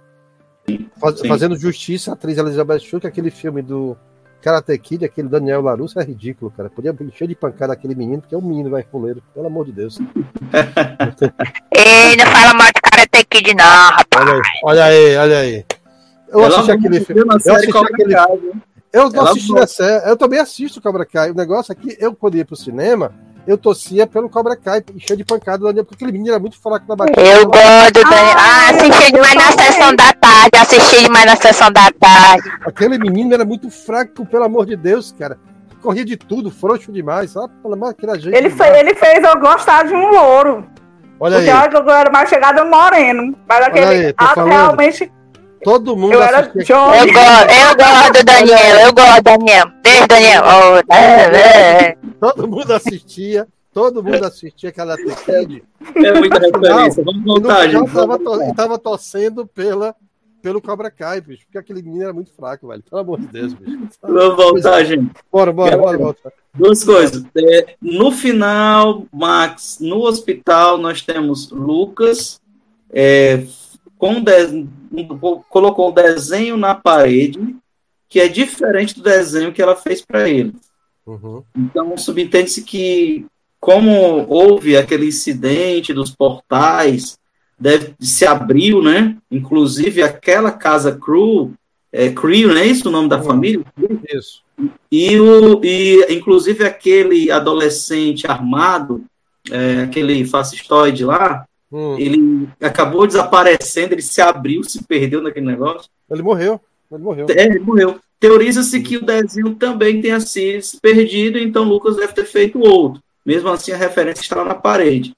Faz- fazendo justiça, a atriz Elizabeth Shue, que é aquele filme do Karate Kid, aquele Daniel LaRusso, é ridículo, cara. Podia encher de pancada aquele menino, porque é um menino vai fuleiro, pelo amor de Deus. Ei, não fala mal de Karate Kid não, rapaz. Olha aí, olha aí, olha aí. Eu Ela assisti aquele filme. Eu assisti Cobra aquele Kai, viu? Eu não Ela assisti a série. Eu também assisto Cobra Kai. O negócio aqui, eu quando ia pro cinema, eu torcia pelo Cobra Kai, cheio de pancada, do Daniel, porque aquele menino era muito fraco na batida. Eu gosto do Daniel. Ah, assisti demais na sessão da tarde. Assisti demais na sessão da tarde. Aquele menino era muito fraco, pelo amor de Deus, cara. Corria de tudo, frouxo demais, sabe? Pelo amor daquela gente. Ele, fez, ele fez eu gostar de um louro. Olha porque aí. a hora que eu era mais chegada um moreno. Mas aquele aí, tô ato falando. realmente. Todo mundo Eu era. John. Eu gosto, eu gosto do Daniel. Eu gosto do Daniel. Beijo, Daniel. Oh, é, é. Todo mundo assistia. Todo mundo assistia aquela Kid. É muita referência. Vamos voltar, gente. tava, to- tava torcendo pela, pelo Cobra Kai, bicho, porque aquele menino era muito fraco, velho. Pelo amor de Deus, bicho. Vamos voltar, gente. Bora, bora, bora, bora. Duas coisas. É, no final, Max, no hospital, nós temos Lucas é, com de... colocou um desenho na parede que é diferente do desenho que ela fez para ele. Uhum. Então, subentende-se que, como houve aquele incidente dos portais, deve, se abriu, né? Inclusive, aquela casa Crew, é, Crew, não é isso o nome da família? Isso. E, o, e, inclusive, aquele adolescente armado, é, aquele fascistoide lá, Hum. ele acabou desaparecendo, ele se abriu, se perdeu naquele negócio. Ele morreu. Ele morreu. É, ele morreu. Teoriza-se que o desenho também tenha sido perdido, então Lucas deve ter feito outro. Mesmo assim, a referência está lá na parede.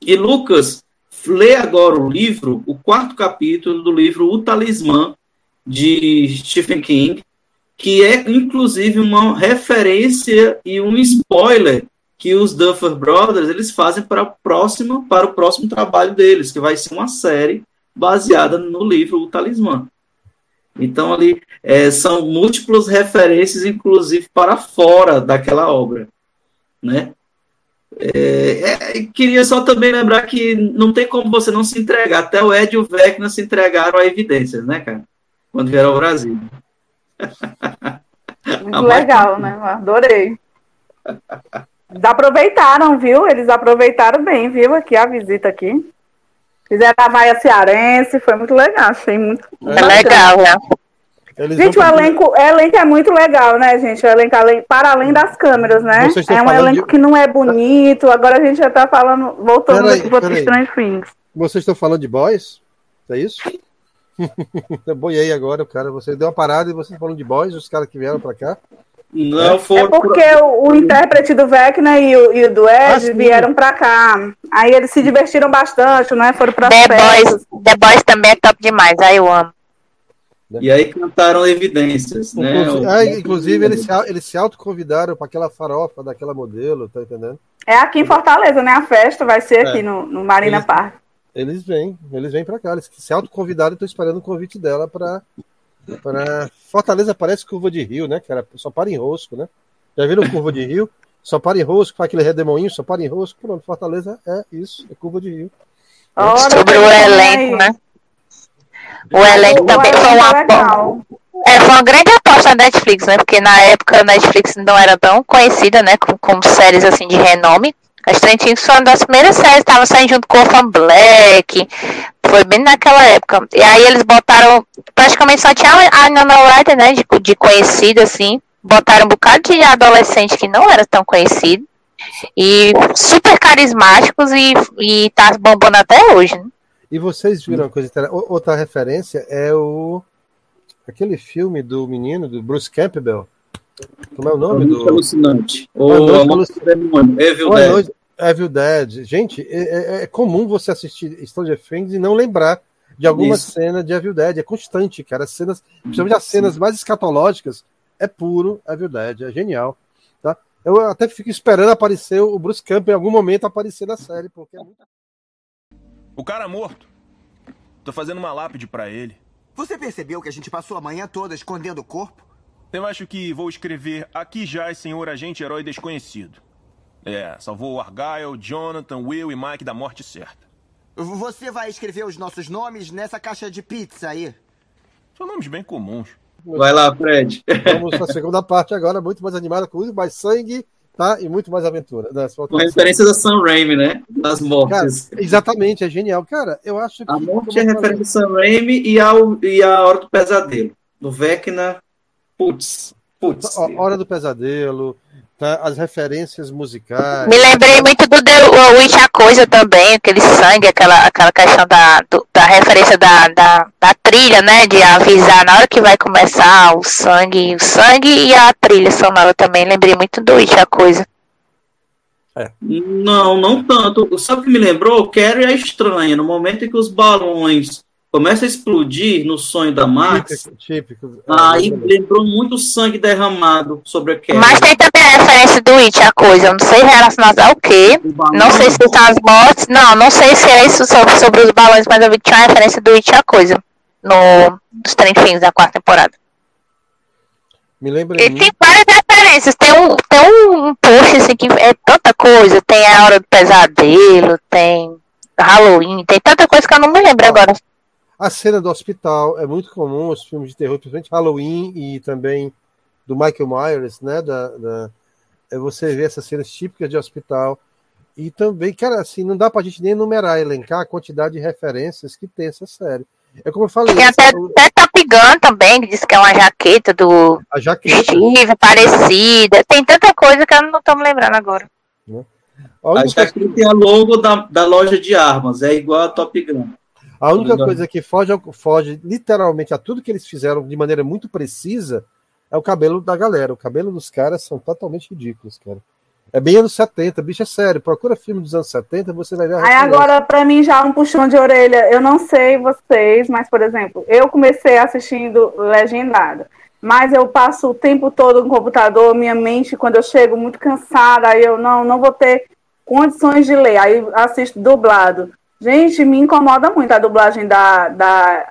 E Lucas lê agora o livro, o quarto capítulo do livro O Talismã, de Stephen King, que é inclusive uma referência e um spoiler que os Duffer Brothers eles fazem para o próximo para o próximo trabalho deles, que vai ser uma série baseada no livro O Talismã. Então ali é, são múltiplas referências, inclusive para fora daquela obra, né? É, é, queria só também lembrar que não tem como você não se entregar. Até o Ed e o Vecna se entregaram a evidências, né, cara? Quando vieram ao Brasil. Muito legal, né? Adorei. Aproveitaram, viu? Eles aproveitaram bem, viu? Aqui a visita aqui. Fizeram a vaia cearense, foi muito legal, achei muito. É legal, né? Eles Gente, o elenco, o elenco é muito legal, né, gente? O elenco além, para além das câmeras, né? É um elenco de- que não é bonito. Agora a gente já tá falando, voltando Peraí, aqui para. Strange Things. Vocês estão falando de boys? É isso? Eu boiei agora, o cara. Você deu uma parada e vocês falando de boys, os caras que vieram pra cá. Não É porque o, o intérprete do Vecna e o, e o do Ed Ah, vieram pra cá. Aí eles se divertiram bastante, né? Foram pra The festas. Boys, The Boys também é top demais, aí eu amo. E aí cantaram evidências, né? Inclusive, ah, inclusive, eles, se, eles se autoconvidaram para aquela farofa daquela modelo, tá entendendo? É aqui em Fortaleza, né? A festa vai ser aqui É. no, no Marina Eles- Park. Eles vêm, eles vêm pra cá. Eles se autoconvidaram e estão esperando o convite dela pra, pra. Fortaleza parece curva de rio, né, cara? Só para em rosco, né? Já viram curva de rio? Só para em rosco, faz aquele redemoinho, só para em rosco. Pronto, Fortaleza é isso, é curva de rio. Sobre o elenco, né? O elenco O também foi elenco uma é legal. É, foi uma grande aposta da Netflix, né? Porque na época a Netflix não era tão conhecida, né? Como, como séries assim de renome. As Trentinhos foi uma das primeiras séries, estava saindo junto com o Orphan Black. Foi bem naquela época. E aí eles botaram. Praticamente só tinha a Nana Ryder, né? De, de conhecida, assim. Botaram um bocado de adolescente que não era tão conhecido. E super carismáticos e, e tá bombando até hoje, né? E vocês viram uma coisa interessante? Outra referência é o. Aquele filme do menino, do Bruce Campbell. Como é o nome Muito do. alucinante. Boa O noite, Amor Luci- do Demônio, Evil Dead. Evil Dead. Gente, é, é- é comum você assistir Stranger Things e não lembrar de alguma Isso. cena de Evil Dead. É constante, cara. As cenas, principalmente as cenas mais escatológicas, é puro Evil Dead. É genial. Tá? Eu até fico esperando aparecer o Bruce Campbell em algum momento aparecer na série, porque é muito. O cara morto. Tô fazendo uma lápide pra ele. Você percebeu que a gente passou a manhã toda escondendo o corpo? Eu acho que vou escrever Aqui já, senhor agente herói desconhecido. É, salvou o Argyle, Jonathan, Will e Mike da morte certa. Você vai escrever os nossos nomes nessa caixa de pizza aí? São nomes bem comuns. Vai lá, Fred. Vamos para a segunda parte agora, muito mais animada, com muito mais sangue tá? e muito mais aventura. Né? Faltar- referência da Sam Raimi, né? Das Cara, mortes. exatamente, é genial. Cara, eu acho que. a morte é referência do Sam Raimi e, ao, e a Hora do Pesadelo. Do Vecna. Putz. Putz. Hora do Pesadelo, tá? as referências musicais. Me lembrei muito do The Witch a Coisa também, aquele sangue, aquela, aquela questão da, do- da referência da, da, da trilha, né? De avisar na hora que vai começar o sangue, o sangue e a trilha sonora também. Lembrei muito do Witch a Coisa. Não, não tanto. Sabe o que me lembrou? Carrie é estranha. No momento em que os balões começam a explodir no sonho da Max, Típico, típico. aí lembrou muito sangue derramado sobre a Carrie. Mas tem também a referência do Witch a Coisa. Eu não sei relacionado ao quê. Não sei se são as mortes. Não, não sei se é isso sobre, sobre os balões, mas eu vi que tinha uma referência do Witch a Coisa. No, dos trem fins da quarta temporada. Me lembra Ele muito. tem várias referências. Tem um, tem um, um post assim que é tanta coisa. Tem a hora do pesadelo, tem Halloween, tem tanta coisa que eu não me lembro agora. A cena do hospital é muito comum, os filmes de terror, principalmente Halloween e também do Michael Myers, né? Da, da, é você vê essas cenas típicas de hospital. E também, cara, assim, não dá pra gente nem enumerar, elencar a quantidade de referências que tem essa série. É como eu falei. Tem até, até Top Gun também, que diz que é uma jaqueta do a jaqueta. Steve, parecida. Tem tanta coisa que eu não tô me lembrando agora. Né? A jaqueta é a logo da, da loja de armas, é igual a Top Gun. A única coisa que foge, foge literalmente a tudo que eles fizeram de maneira muito precisa é o cabelo da galera. O cabelo dos caras são totalmente ridículos, cara. É bem anos 70, bicho, é sério. Procura filme dos anos 70, você vai ver a Aí agora, pra mim, já um puxão de orelha. Eu não sei vocês, mas, por exemplo, eu comecei assistindo legendado. Mas eu passo o tempo todo no computador, minha mente, quando eu chego muito cansada, aí eu não, não vou ter condições de ler. Aí assisto dublado. Gente, me incomoda muito a dublagem da, da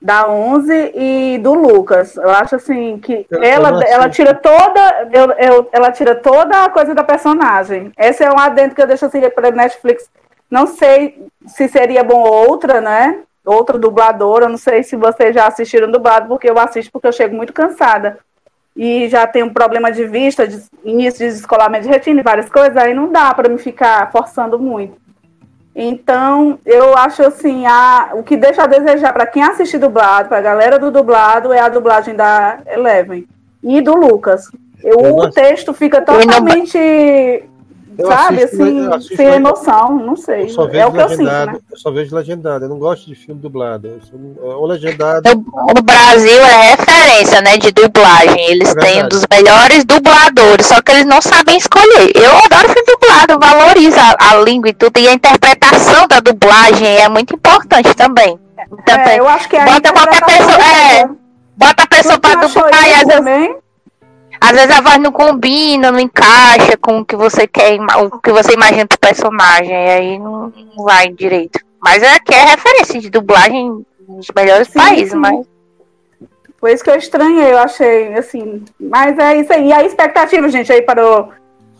da 11 e do Lucas. Eu acho assim que eu, ela, ela tira toda eu, eu, ela tira toda a coisa da personagem. Esse é um adendo que eu deixo assim para Netflix. Não sei se seria bom outra, né? Outra dubladora, não sei se vocês já assistiram dublado, porque eu assisto porque eu chego muito cansada. E já tenho um problema de vista, de início de descolamento de retina e várias coisas, aí não dá para me ficar forçando muito. Então, eu acho assim, a, o que deixa a desejar para quem assiste dublado, para a galera do dublado, é a dublagem da Eleven e do Lucas. Eu, o texto fica totalmente eu sabe, assisto, assim, sem emoção, não sei. É o que eu sinto, né? Eu só vejo legendado, eu não gosto de filme dublado. Ou legendado. No Brasil é referência, né, de dublagem. Eles é têm um dos melhores dubladores, só que eles não sabem escolher. Eu adoro filme dublado, valorizo a, a língua e tudo, e a interpretação da dublagem é muito importante também. também. É, eu acho que é bota qualquer pessoa, é, bota a pessoa para dublar e às vezes às vezes a voz não combina, não encaixa com o que você quer, o que você imagina pro personagem, e aí não, não vai direito. Mas é que é referência de dublagem nos melhores sim, países, sim. mas. Foi isso que eu estranhei, eu achei, assim. Mas é isso aí. E a expectativa, gente, aí para o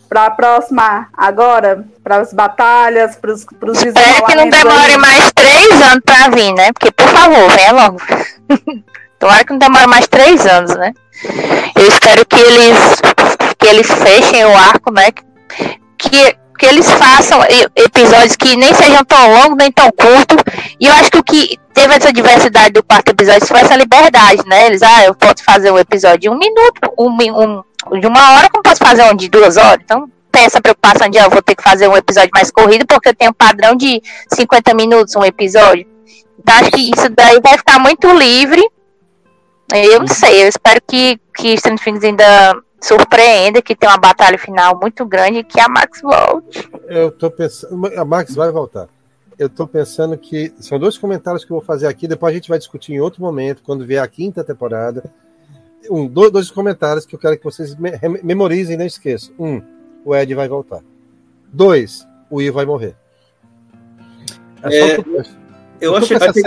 para a próxima agora, para as batalhas, para os Espero que não demore mais três anos para vir, né? Porque, por favor, venha logo. Tomara que não demore mais três anos, né? Eu espero que eles, que eles fechem o arco, né? Que, que eles façam episódios que nem sejam tão longos, nem tão curtos. E eu acho que o que teve essa diversidade do quarto episódio foi essa liberdade, né? Eles, ah, eu posso fazer um episódio de um minuto, um, um, de uma hora, como posso fazer um de duas horas? Então, tem essa preocupação de, ah, eu vou ter que fazer um episódio mais corrido, porque eu tenho um padrão de 50 minutos um episódio. Então, acho que isso daí vai ficar muito livre eu não sei, eu espero que, que Stranger Things ainda surpreenda, que tem uma batalha final muito grande e que a Max volte. Eu tô pensando. A Max vai voltar. Eu tô pensando que. São dois comentários que eu vou fazer aqui, depois a gente vai discutir em outro momento, quando vier a quinta temporada. Um, dois, dois comentários que eu quero que vocês me, memorizem e não esqueçam. Um, o Ed vai voltar. Dois, o I vai morrer. É, é eu achei que vai ter.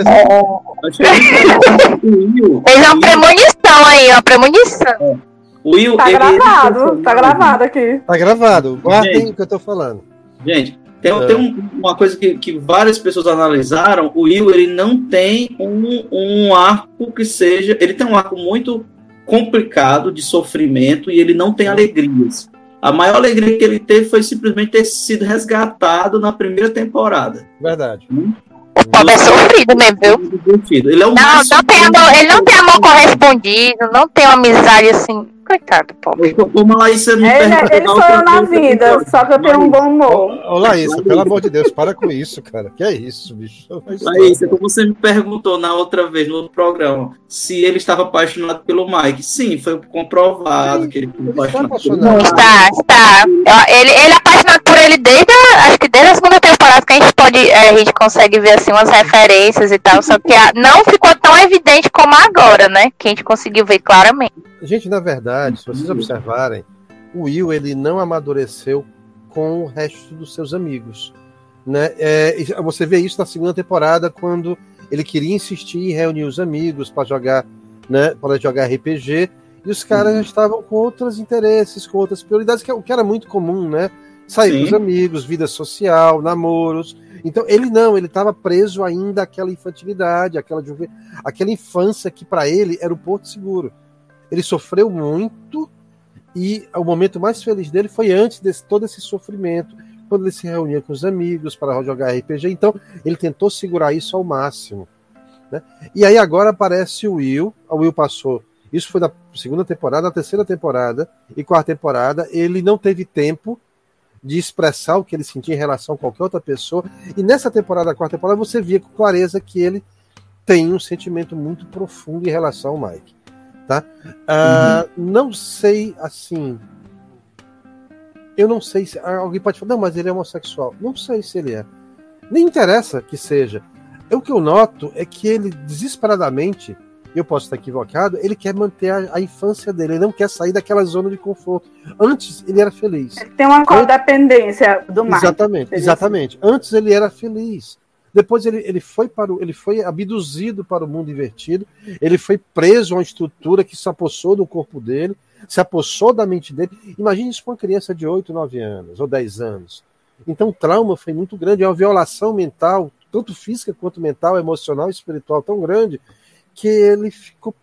Fez uma premonição aí, uma premonição. É. O Will, tá gravado, tá gravado aqui. Tá gravado. Guardem o que eu tô falando. Gente, tem, é. tem um, uma coisa que, que várias pessoas analisaram. O Will ele não tem um, um arco que seja. Ele tem um arco muito complicado de sofrimento e ele não tem alegrias. A maior alegria que ele teve foi simplesmente ter sido resgatado na primeira temporada. Verdade. Hum? O pobre é sofrido mesmo, viu? Ele é não, não tem amor, ele não tem amor correspondido, não tem uma amizade assim. Coitado, pobre. Como a Laísa me ele, ele sonhou na vida, só que eu tenho um bom humor. Ô, Laísa, pelo amor de Deus, para com isso, cara. Que é isso, bicho? Laísa, como você me perguntou na outra vez no programa, se ele estava apaixonado pelo Mike. Sim, foi comprovado Sim, que ele foi apaixonado. Pelo Está, está. Ele, ele é apaixonado por ele desde, acho que desde a segunda temporada que a gente pode, é, a gente consegue ver assim umas referências e tal, só que a, não ficou tão evidente como agora, né? Que a gente conseguiu ver claramente. Gente, na verdade, se vocês observarem, o Will ele não amadureceu com o resto dos seus amigos. Né? É, você vê isso na segunda temporada, quando ele queria insistir em reunir os amigos para jogar, né, para jogar RPG, e os caras uhum. estavam com outros interesses, com outras prioridades, que, é o que era muito comum, né? Sair com os amigos, vida social, namoros. Então, ele não, ele estava preso ainda àquela infantilidade, àquela, aquela infância que para ele era o porto seguro. Ele sofreu muito e o momento mais feliz dele foi antes de todo esse sofrimento, quando ele se reunia com os amigos para jogar RPG. Então, ele tentou segurar isso ao máximo. Né? E aí agora aparece o Will. O Will passou. Isso foi na segunda temporada, na terceira temporada e quarta temporada. Ele não teve tempo de expressar o que ele sentia em relação a qualquer outra pessoa. E nessa temporada, quarta temporada, você via com clareza que ele tem um sentimento muito profundo em relação ao Mike. Tá? Uh, uhum. Não sei assim. Eu não sei se. Alguém pode falar, não, mas ele é homossexual. Não sei se ele é. Nem interessa que seja. O que eu noto é que ele desesperadamente, eu posso estar equivocado, ele quer manter a, a, infância dele, ele não quer sair daquela zona de conforto. Antes ele era feliz. Tem uma codependência do Mike. Exatamente, exatamente. Antes ele era feliz. Depois ele, ele, foi para o, ele foi abduzido para o mundo invertido, ele foi preso a uma estrutura que se apossou do corpo dele, se apossou da mente dele. Imagine isso com uma criança de 8, 9 anos ou 10 anos. Então o trauma foi muito grande, é uma violação mental, tanto física quanto mental, emocional e espiritual tão grande, que ele ficou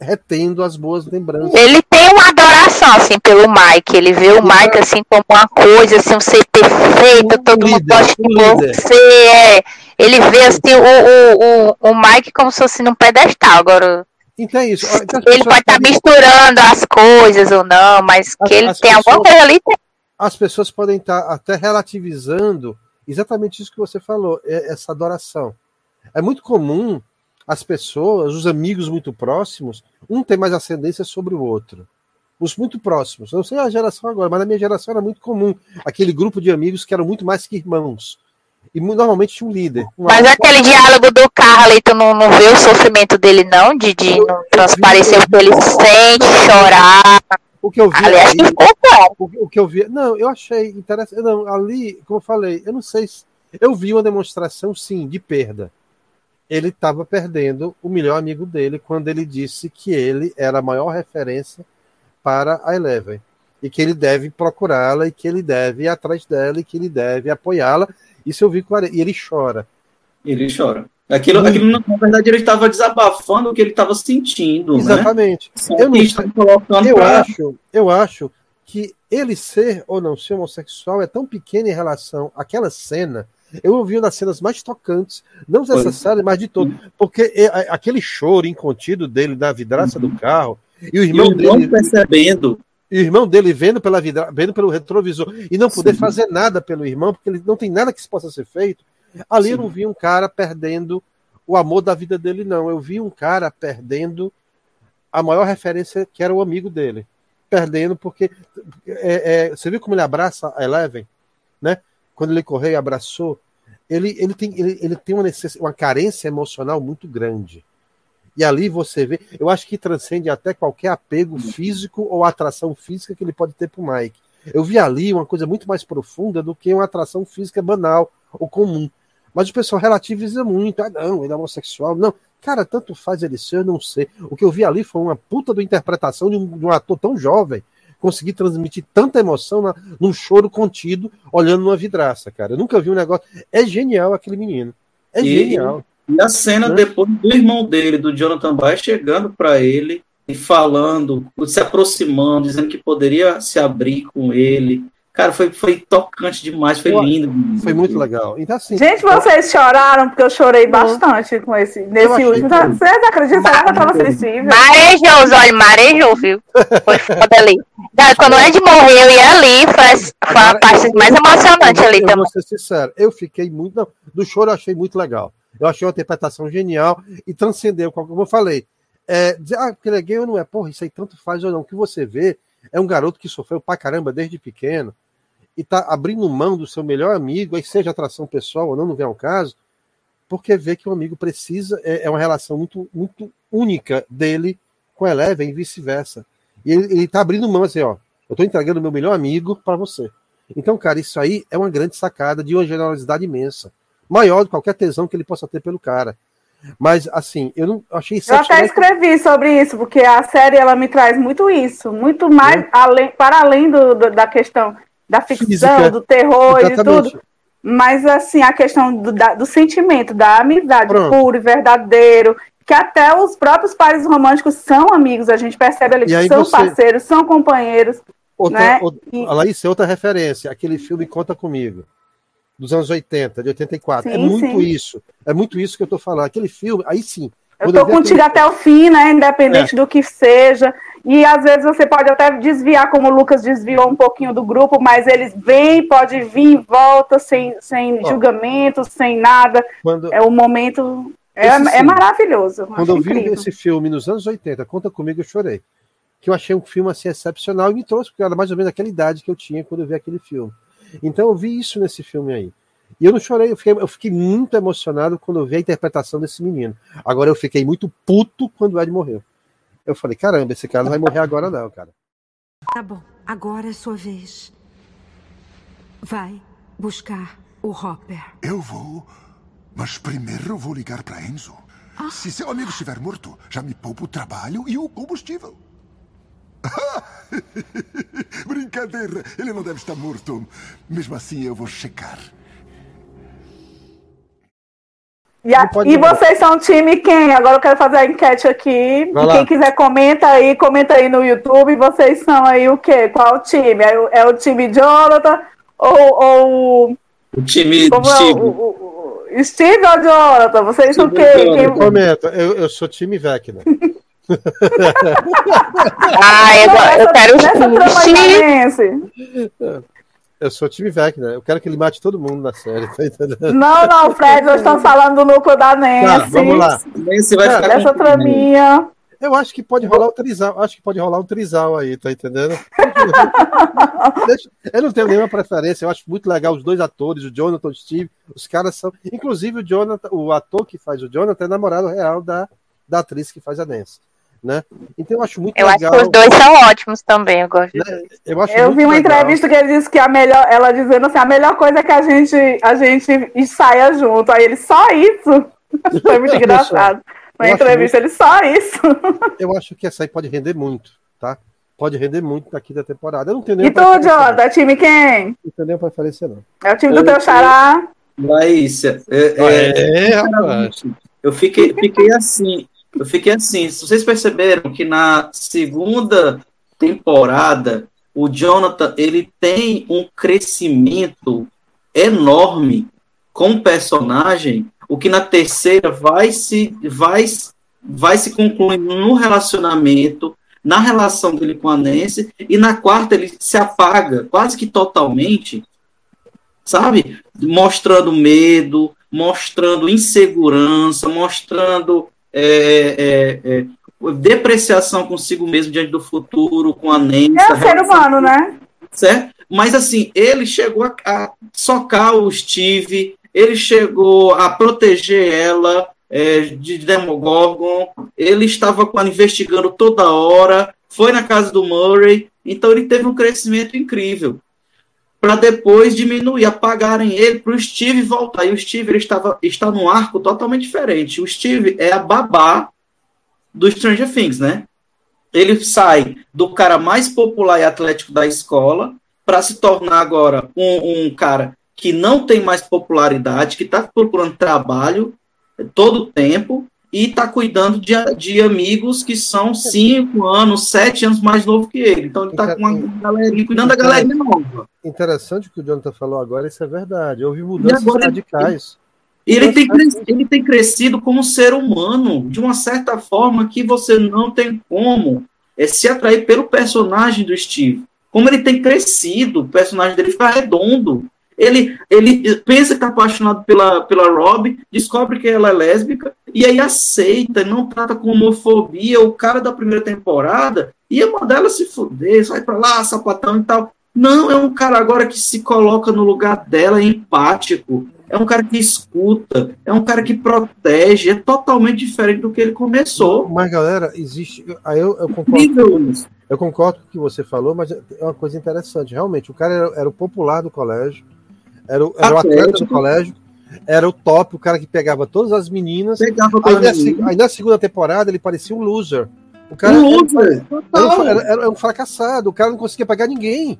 retendo as boas lembranças. Ele tem uma adoração, assim, pelo Mike. Ele vê o Mike, assim, como uma coisa, assim, um ser perfeito, um todo líder, mundo gosta de você. É. Ele vê, assim, o, o, o, o Mike como se fosse num pedestal. Agora, então é isso. Então, ele pode estar tá misturando as coisas ou não, mas que ele tem pessoas, alguma coisa ali. As pessoas podem estar tá até relativizando exatamente isso que você falou, é essa adoração. É muito comum as pessoas, os amigos muito próximos, um tem mais ascendência sobre o outro. Os muito próximos. Eu não sei a geração agora, mas na minha geração era muito comum aquele grupo de amigos que eram muito mais que irmãos. E normalmente tinha um líder. Mas aquele diálogo do carro ali, tu não, não vê o sofrimento dele, não? De, de não transparecer o que ele sente, chorar. O que eu vi. Aliás, ali, o, o, que eu vi. Não, eu achei interessante. Não, ali, como eu falei, eu não sei se. Eu vi uma demonstração, sim, de perda. Ele estava perdendo o melhor amigo dele quando ele disse que ele era a maior referência para a Eleven. E que ele deve procurá-la, e que ele deve ir atrás dela, e que ele deve apoiá-la. Isso eu vi E ele chora. Ele chora. Aquilo, aquilo, na verdade, ele estava desabafando o que ele estava sentindo. Né? Exatamente. Né? Eu, não, eu, pra... acho, eu acho que ele ser ou não ser homossexual é tão pequeno em relação àquela cena. Eu ouvi uma das cenas mais tocantes, não necessárias, mas de todo. Porque é, é, aquele choro incontido dele na vidraça uhum. do carro, e o irmão, e o irmão dele. percebendo. E o irmão dele vendo pela vidra, vendo pelo retrovisor e não poder Sim. fazer nada pelo irmão, porque ele não tem nada que possa ser feito. Ali Sim. eu não vi um cara perdendo o amor da vida dele, não. Eu vi um cara perdendo a maior referência, que era o amigo dele. Perdendo, porque. É, é, você viu como ele abraça a Eleven? Né? Quando ele correu e abraçou. Ele, ele, tem, ele, ele tem uma, necess... uma carência emocional muito grande. E ali você vê, eu acho que transcende até qualquer apego físico ou atração física que ele pode ter para o Mike. Eu vi ali uma coisa muito mais profunda do que uma atração física banal ou comum. Mas o pessoal relativiza muito. Ah, não, ele é homossexual. Não. Cara, tanto faz ele ser, eu não sei. O que eu vi ali foi uma puta de interpretação de um, de um ator tão jovem conseguir transmitir tanta emoção na, num choro contido, olhando numa vidraça, cara. Eu nunca vi um negócio. É genial aquele menino. É e, genial. E a cena né? depois do irmão dele, do Jonathan Bay, chegando para ele e falando, se aproximando, dizendo que poderia se abrir com ele. Cara, foi, foi tocante demais, foi lindo. Foi muito legal. Então, assim, Gente, vocês choraram, porque eu chorei bastante com esse, nesse último. Que... Vocês acreditam que eu tava sensível? Marejou os olhos, marejou, viu? Foi foda ali. Quando o Ed morreu e ali, foi, foi a parte mais emocionante eu, ali eu também. Vou ser sincero, eu fiquei muito. Não, do choro eu achei muito legal. Eu achei uma interpretação genial e transcendeu, como eu falei. É, dizer, ah, porque ele é gay ou não é, porra, isso aí tanto faz ou não. O que você vê é um garoto que sofreu pra caramba desde pequeno e tá abrindo mão do seu melhor amigo, aí seja atração pessoal ou não, não vem ao caso, porque vê que o amigo precisa, é, é uma relação muito, muito única dele com a Eleven e vice-versa. E ele, ele tá abrindo mão assim, ó, eu tô entregando meu melhor amigo para você. Então, cara, isso aí é uma grande sacada de uma generosidade imensa. Maior do que qualquer tesão que ele possa ter pelo cara. Mas, assim, eu não achei Eu até escrevi sobre isso, porque a série ela me traz muito isso, muito mais além, para além do, do, da questão da ficção, Física. do terror e de Exatamente. tudo. Mas, assim, a questão do, da- do sentimento, da amizade Pronto. puro e verdadeiro, que até os próprios pares românticos são amigos, a gente percebe ali E que são você- parceiros, são companheiros. Outra, né? outra, E- Laís, outra referência, aquele filme Conta Comigo, dos anos 80, de 84. é Sim, muito sim. isso. É muito isso que eu tô falando. Aquele filme, aí sim. Eu vi contigo aquele- até o fim, né? Independente É. do que seja. E às vezes você pode até desviar, como o Lucas desviou um pouquinho do grupo, mas eles vêm, pode vir e volta, sem, sem Ó. julgamento, sem nada. Quando, É o momento. É, é maravilhoso. quando eu vi incrível. esse filme nos anos 80, Conta Comigo, eu chorei. Que eu achei um filme assim excepcional e me trouxe, porque era mais ou menos aquela idade que eu tinha quando eu vi aquele filme. Então eu vi isso nesse filme aí. E eu não chorei, eu fiquei, eu fiquei muito emocionado quando eu vi a interpretação desse menino. Agora eu fiquei muito puto quando o Ed morreu. Eu falei, caramba, esse cara não vai morrer agora, não, cara. Tá bom, agora é sua vez. Vai buscar o Hopper. Eu vou, mas primeiro vou ligar para Enzo. Se seu amigo estiver morto, já me poupa o trabalho e o combustível. Brincadeira, ele não deve estar morto. Mesmo assim, eu vou checar. E, a- e vocês são time quem? Agora eu quero fazer a enquete aqui. E quem quiser comenta aí, comenta aí no YouTube. Vocês são aí o quê? Qual time? É o, é o time Jonathan ou, ou O time como é Steve. o, o- o- Steve ou Jonathan? Vocês são o quê? Steve Quem- Eu comento, eu, eu sou time Vecna. Ah, eu, Nessa- eu quero nessa trama o Steve. Eu sou time Vecna. Eu quero que ele mate todo mundo na série, tá entendendo? Não, não, Fred, nós estamos falando do núcleo da Nancy. Tá, vamos lá. Nancy vai ficar Dessa com- traminha. Eu acho que pode rolar um trisal. Acho que pode rolar um trisal aí, tá entendendo? Eu não tenho nenhuma preferência. Eu acho muito legal os dois atores, o Jonathan e o Steve. Os caras são. Inclusive, o Jonathan, o ator que faz o Jonathan é namorado real da, da atriz que faz a Nancy. Né? Então eu acho muito Eu acho legal. que os dois são ótimos também, eu gosto dois. Eu, acho Eu muito vi uma legal. entrevista que ele disse que a melhor, ela dizendo assim, a melhor coisa é que a gente, a gente ensaia junto. Aí ele, só isso? Foi muito engraçado. Na eu acho entrevista, ele, só isso. Eu acho que essa aí pode render muito, tá? Pode render muito daqui da temporada. Eu não tenho E nenhuma tu. Jonathan, é time quem? Não tenho nenhuma preferência, não. É o time do Eu- teu xará? Laísa, é, é, É, rapaz. eu fiquei, fiquei assim. Eu fiquei assim. Vocês perceberam que na segunda temporada o Jonathan ele tem um crescimento enorme com o personagem, o que na terceira vai se vai vai se concluindo no relacionamento, na relação dele com a Nancy, e na quarta ele se apaga quase que totalmente, sabe? Mostrando medo, mostrando insegurança, mostrando é, é, é, depreciação consigo mesmo diante do futuro, com a Nancy. É ser humano, né? certo? Mas assim, ele chegou a, a socar o Steve, ele chegou a proteger ela é, de Demogorgon, ele estava investigando toda hora, foi na casa do Murray, então ele teve um crescimento incrível. Para depois diminuir, apagarem ele para o Steve voltar. E o Steve ele estava, está num arco totalmente diferente. O Steve é a babá do Stranger Things, né? Ele sai do cara mais popular e atlético da escola para se tornar agora um, um cara que não tem mais popularidade, que está procurando trabalho todo o tempo e está cuidando de, de amigos que são cinco anos, sete anos mais novo que ele. Então ele está com uma galerinha, cuidando da galerinha nova. Interessante o que o Jonathan falou agora, isso é verdade. Houve mudanças agora- radicais. Ele tem, cres- ele tem crescido como ser humano, de uma certa forma que você não tem como é, se atrair pelo personagem do Steve. Como ele tem crescido, o personagem dele fica redondo. Ele, ele pensa que está apaixonado pela, pela Rob, descobre que ela é lésbica, e aí aceita, não trata com homofobia. O cara da primeira temporada ia mandar ela se fuder, sai pra lá, sapatão e tal. Não, é um cara agora que se coloca no lugar dela, é empático, é um cara que escuta, é um cara que protege, é totalmente diferente do que ele começou. Mas, galera, existe. Aí eu, eu concordo. Eu concordo com o que você falou, mas é uma coisa interessante. Realmente, o cara era, era o popular do colégio, era o, era o atleta do Atlético. colégio, era o top, o cara que pegava todas as meninas. Pegava Aí na, aí na segunda temporada ele parecia um loser. O cara Um era- loser, Era, um, era- era um fracassado, o cara não conseguia pegar ninguém.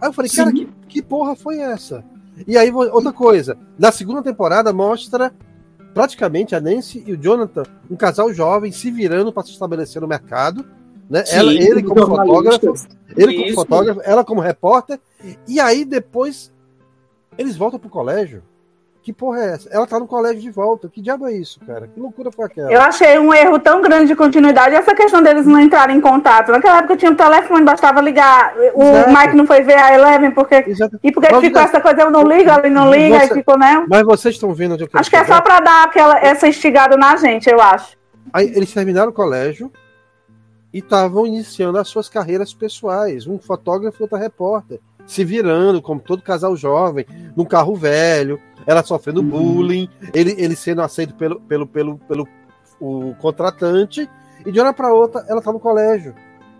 Aí eu falei, cara, que, que porra foi essa? E aí, outra coisa, na segunda temporada mostra praticamente a Nancy e o Jonathan, um casal jovem se virando para se estabelecer no mercado, né? Sim, ela, ele como fotógrafo, ele como fotógrafo, ela como repórter, e aí depois eles voltam pro colégio. Que porra é essa? Ela tá no colégio de volta. Que diabo é isso, cara? Que loucura foi aquela? Eu achei um erro tão grande de continuidade essa questão deles não entrarem em contato. Naquela época tinha um telefone, bastava ligar. O Exato. Mike não foi ver a Eleven porque. Exato. E porque ficou essa coisa, eu não ligo, ele não liga, Você... e ficou, né? Mas vocês estão vendo onde eu quero Acho que é só pra dar aquela, essa instigada na gente, eu acho. Aí eles terminaram o colégio e estavam iniciando as suas carreiras pessoais. Um fotógrafo e outro repórter. Se virando, como todo casal jovem, num carro velho ela sofrendo uhum. bullying, ele, ele sendo aceito pelo, pelo, pelo, pelo o contratante, e de uma hora para outra ela tá no colégio.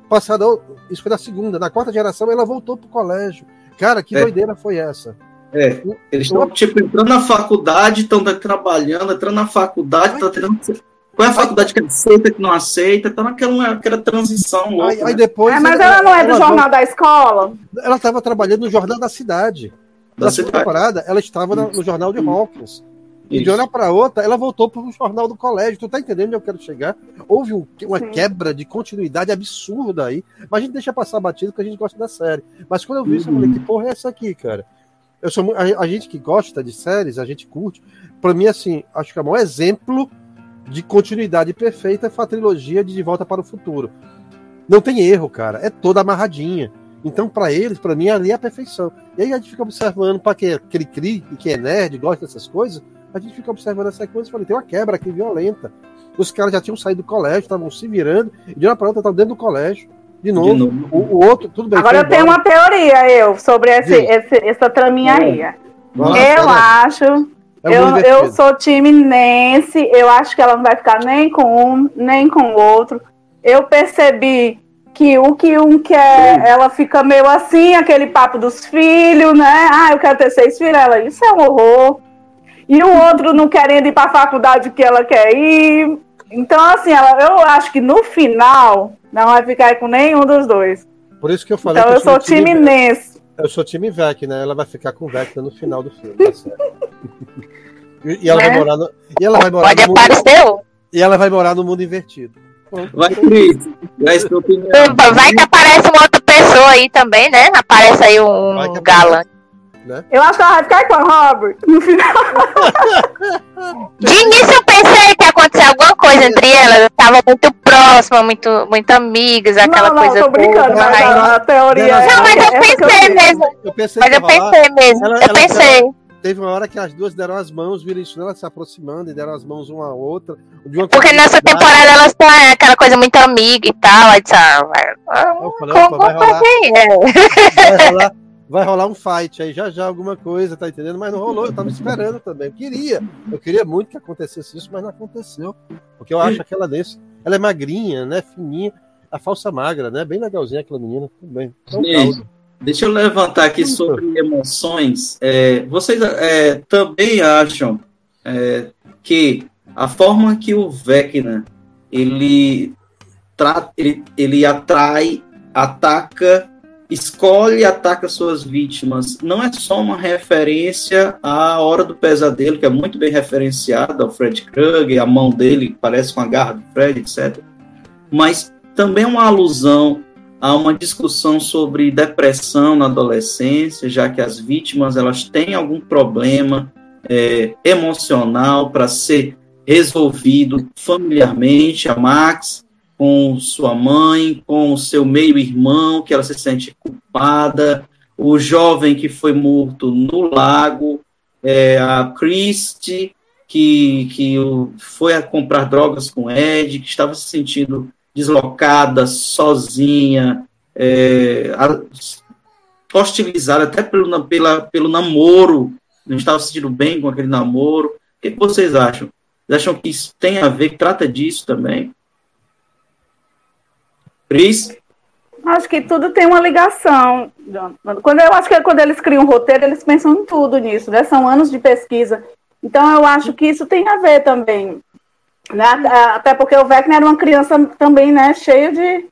Passada, isso foi na segunda, na quarta geração ela voltou pro colégio. Cara, que é. doideira foi essa? É, eles estão, tipo, entrando na faculdade, estão trabalhando, entrando na faculdade, estão tendo. Qual é a faculdade que aceita, que não aceita? Tá naquela, naquela transição louca. Aí, aí né? depois. É, mas ela, ela não é do ela jornal da escola? Ela estava trabalhando no jornal da cidade. Na segunda temporada, ela estava no jornal de Hawkins. E de uma para outra, ela voltou para o jornal do colégio. Tu tá entendendo onde eu quero chegar? Houve um, uma Sim. quebra de continuidade absurda aí. Mas a gente deixa passar batido porque a gente gosta da série. Mas quando eu vi isso, eu falei, que porra é essa aqui, cara? Eu sou a, a gente que gosta de séries, a gente curte. Para mim, assim, acho que é o maior exemplo de continuidade perfeita foi a trilogia de De Volta para o Futuro. Não tem erro, cara. É toda amarradinha. Então, para eles, para mim, ali é a perfeição. E aí a gente fica observando, para quem é cri-cri e quem é nerd, gosta dessas coisas, a gente fica observando essa coisa e fala, tem uma quebra aqui violenta. Os caras já tinham saído do colégio, estavam se virando, e de uma para outra estavam dentro do colégio. De novo, de novo. O, o, outro, tudo bem. Agora eu tenho uma teoria, eu, sobre esse, esse essa traminha aí. eu acho. É eu, eu sou time Nancy, eu acho que ela não vai ficar nem com um, nem com o outro. Eu percebi que o que um quer, ela fica meio assim, aquele papo dos filhos, né? Ah, eu quero ter seis filhos. Ela, isso é um horror. E o outro não querendo ir para a faculdade que ela quer ir. Então, assim, ela, eu acho que no final não vai ficar com nenhum dos dois. Por isso que eu falei então, que eu, eu sou time, time Ness. Eu sou time Vec, né? Ela vai ficar com Vecna no final do filme, tá certo. e, ela é. vai morar no, e ela vai morar Pode no aparecer. Mundo, e ela vai morar no mundo invertido. Vai, Cris. Vai que aparece uma outra pessoa aí também, né? Aparece aí um galã. Né? Eu acho que ela vai ficar com a Robert no final. De início eu pensei que ia acontecer alguma coisa entre elas. Eu tava muito próxima, muito, muito amigas, aquela não, não, coisa. Tô brincando, mas a, a teoria. Não, mas eu pensei mesmo. Eu pensei mas eu pensei mesmo. Ela, eu pensei. Ela, teve uma hora que as duas deram as mãos, viram isso, elas se aproximando e deram as mãos uma à outra. Porque nessa temporada elas estão é, aquela coisa muito amiga e tal. Aí disse, vai, eu falei, opa, vai, rolar, vai, rolar, vai rolar um fight aí, já já alguma coisa, tá entendendo? Mas não rolou, eu tava esperando também. Eu queria, eu queria muito que acontecesse isso, mas não aconteceu. Porque eu acho aquela desse, ela é magrinha, né, fininha, a falsa magra, né, bem legalzinha aquela menina, tudo bem. Então, Deixa eu levantar aqui sobre emoções. É, vocês é, também acham é, que a forma que o Vecna ele, ele, ele atrai, ataca, escolhe e ataca suas vítimas, não é só uma referência à Hora do Pesadelo, que é muito bem referenciada ao Fred Krueger, a mão dele parece com a garra do Fred, etc. Mas também uma alusão há uma discussão sobre depressão na adolescência, já que as vítimas elas têm algum problema é, emocional para ser resolvido familiarmente. A Max com sua mãe, com seu meio-irmão, que ela se sente culpada, o jovem que foi morto no lago, é, a Christie, que, que foi a comprar drogas com Ed, que estava se sentindo deslocada, sozinha, é, hostilizada até pelo, pela, pelo namoro, não estava se sentindo bem com aquele namoro. O que, vocês acham? Vocês acham que isso tem a ver, trata disso também? Pris? Acho que tudo tem uma ligação. Quando eu acho que quando eles criam um roteiro, eles pensam em tudo nisso, né? São anos de pesquisa. Então eu acho que isso tem a ver também. Né? Até porque o Vecna era uma criança também, né, cheio de,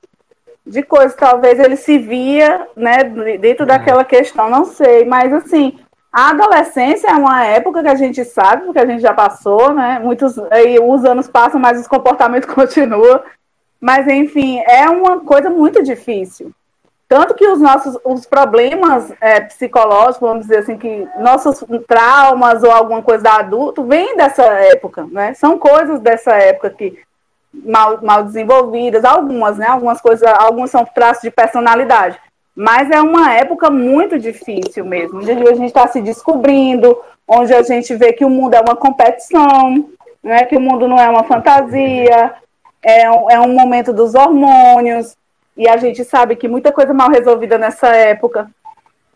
de coisas. Talvez ele se via, né, dentro uhum. daquela questão, não sei. Mas, assim, a adolescência é uma época que a gente sabe, porque a gente já passou, né? Muitos, aí os anos passam, mas os comportamentos continuam. Mas, enfim, é uma coisa muito difícil. Tanto que os nossos os problemas é, psicológicos, vamos dizer assim, que nossos traumas ou alguma coisa da adulto vem dessa época, né? São coisas dessa época que mal, mal desenvolvidas, algumas, né? Algumas coisas, algumas são traços de personalidade. Mas é uma época muito difícil mesmo, onde a gente está se descobrindo, onde a gente vê que o mundo é uma competição, né? Que o mundo não é uma fantasia, é é um momento dos hormônios, e a gente sabe que muita coisa mal resolvida nessa época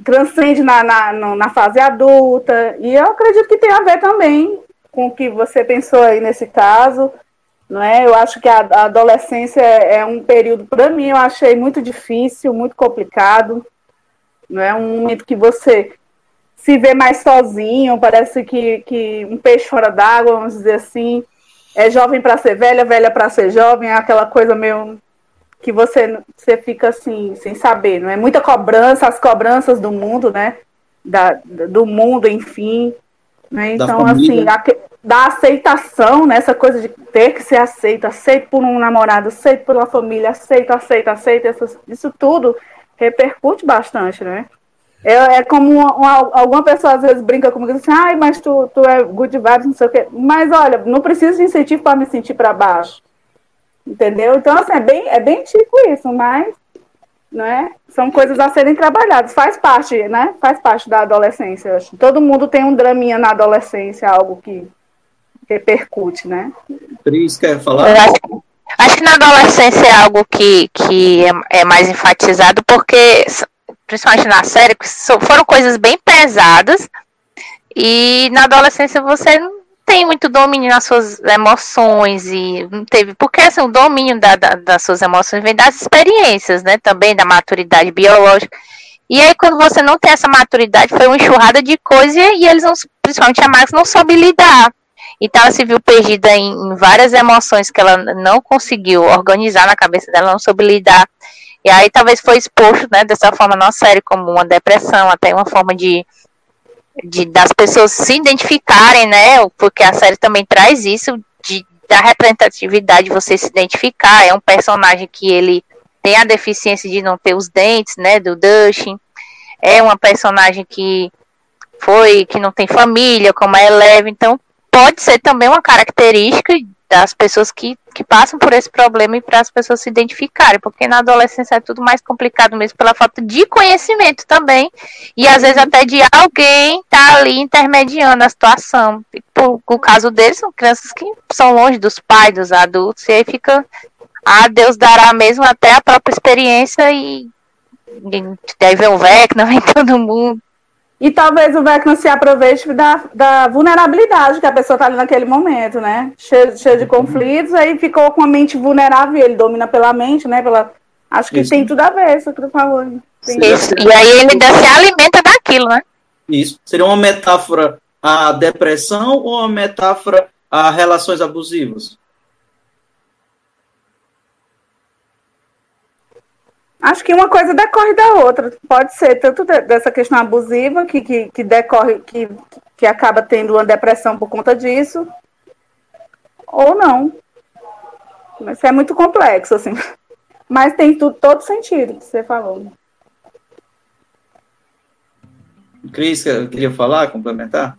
transcende na, na, na fase adulta, e eu acredito que tem a ver também com o que você pensou aí nesse caso, não é? Eu acho que a, adolescência é, é um período, para mim, eu achei muito difícil, muito complicado, não é? Um momento que você se vê mais sozinho, parece que, que um peixe fora d'água, vamos dizer assim, é jovem para ser velha, velha para ser jovem, é aquela coisa meio que você, você fica assim, sem saber, não é? Muita cobrança, as cobranças do mundo, né? Da, do mundo, enfim. Né? Então, assim, a, da aceitação, né? Essa coisa de ter que ser aceito, aceito por um namorado, aceito pela família, aceito, aceito, aceito, essas, isso tudo repercute bastante, né? É, é como uma, uma, alguma pessoa às vezes brinca comigo assim, ai, mas tu, tu é good vibes, não sei o quê. Mas olha, não preciso de incentivo para me sentir para baixo. Entendeu? Então, assim, é bem, é bem tipo isso, mas né, são coisas a serem trabalhadas. Faz parte, né? Faz parte da adolescência. Acho. Todo mundo tem um draminha na adolescência, algo que repercute, né? Cris, quer falar? Acho, acho, que na adolescência é algo que, que é, é mais enfatizado, porque, principalmente na série, foram coisas bem pesadas. E na adolescência você não tem muito domínio nas suas emoções e não teve, porque assim, o domínio da, da, das suas emoções vem das experiências, né? Também da maturidade biológica. E aí, quando você não tem essa maturidade, foi uma enxurrada de coisas e eles, não, principalmente a Max, não soube lidar. Então, ela se viu perdida em, em, várias emoções que ela não conseguiu organizar na cabeça dela, não soube lidar. E aí, talvez foi exposto, né, dessa forma na série, como uma depressão, até uma forma de de das pessoas se identificarem, né? Porque a série também traz isso de da representatividade, você se identificar. É um personagem que ele tem a deficiência de não ter os dentes, né? Do Dustin. É uma personagem que foi que não tem família, como a Eleven. Então pode ser também uma característica das pessoas que, que passam por esse problema e para as pessoas se identificarem, porque na adolescência é tudo mais complicado mesmo pela falta de conhecimento também, e às vezes até de alguém tá ali intermediando a situação. Por, o caso deles são crianças que são longe dos pais, dos adultos, e aí fica, ah, Deus dará mesmo até a própria experiência e, e daí vem o Vecna, vem todo mundo. E talvez o Vecna se aproveite da, da vulnerabilidade que a pessoa está ali naquele momento, né? Cheio, cheio de conflitos, aí ficou com a mente vulnerável, ele domina pela mente, né? Pela... Acho que Isso. tem tudo a ver, isso que tu falou. Isso. E aí ele ainda se alimenta daquilo, né? Isso. Seria uma metáfora à depressão ou uma metáfora a relações abusivas? Acho que uma coisa decorre da outra. Pode ser tanto dessa questão abusiva, que, que, que decorre, que, que acaba tendo uma depressão por conta disso, ou não. Mas é muito complexo, assim. Mas tem tudo, todo sentido que você falou. Cris, queria falar, complementar?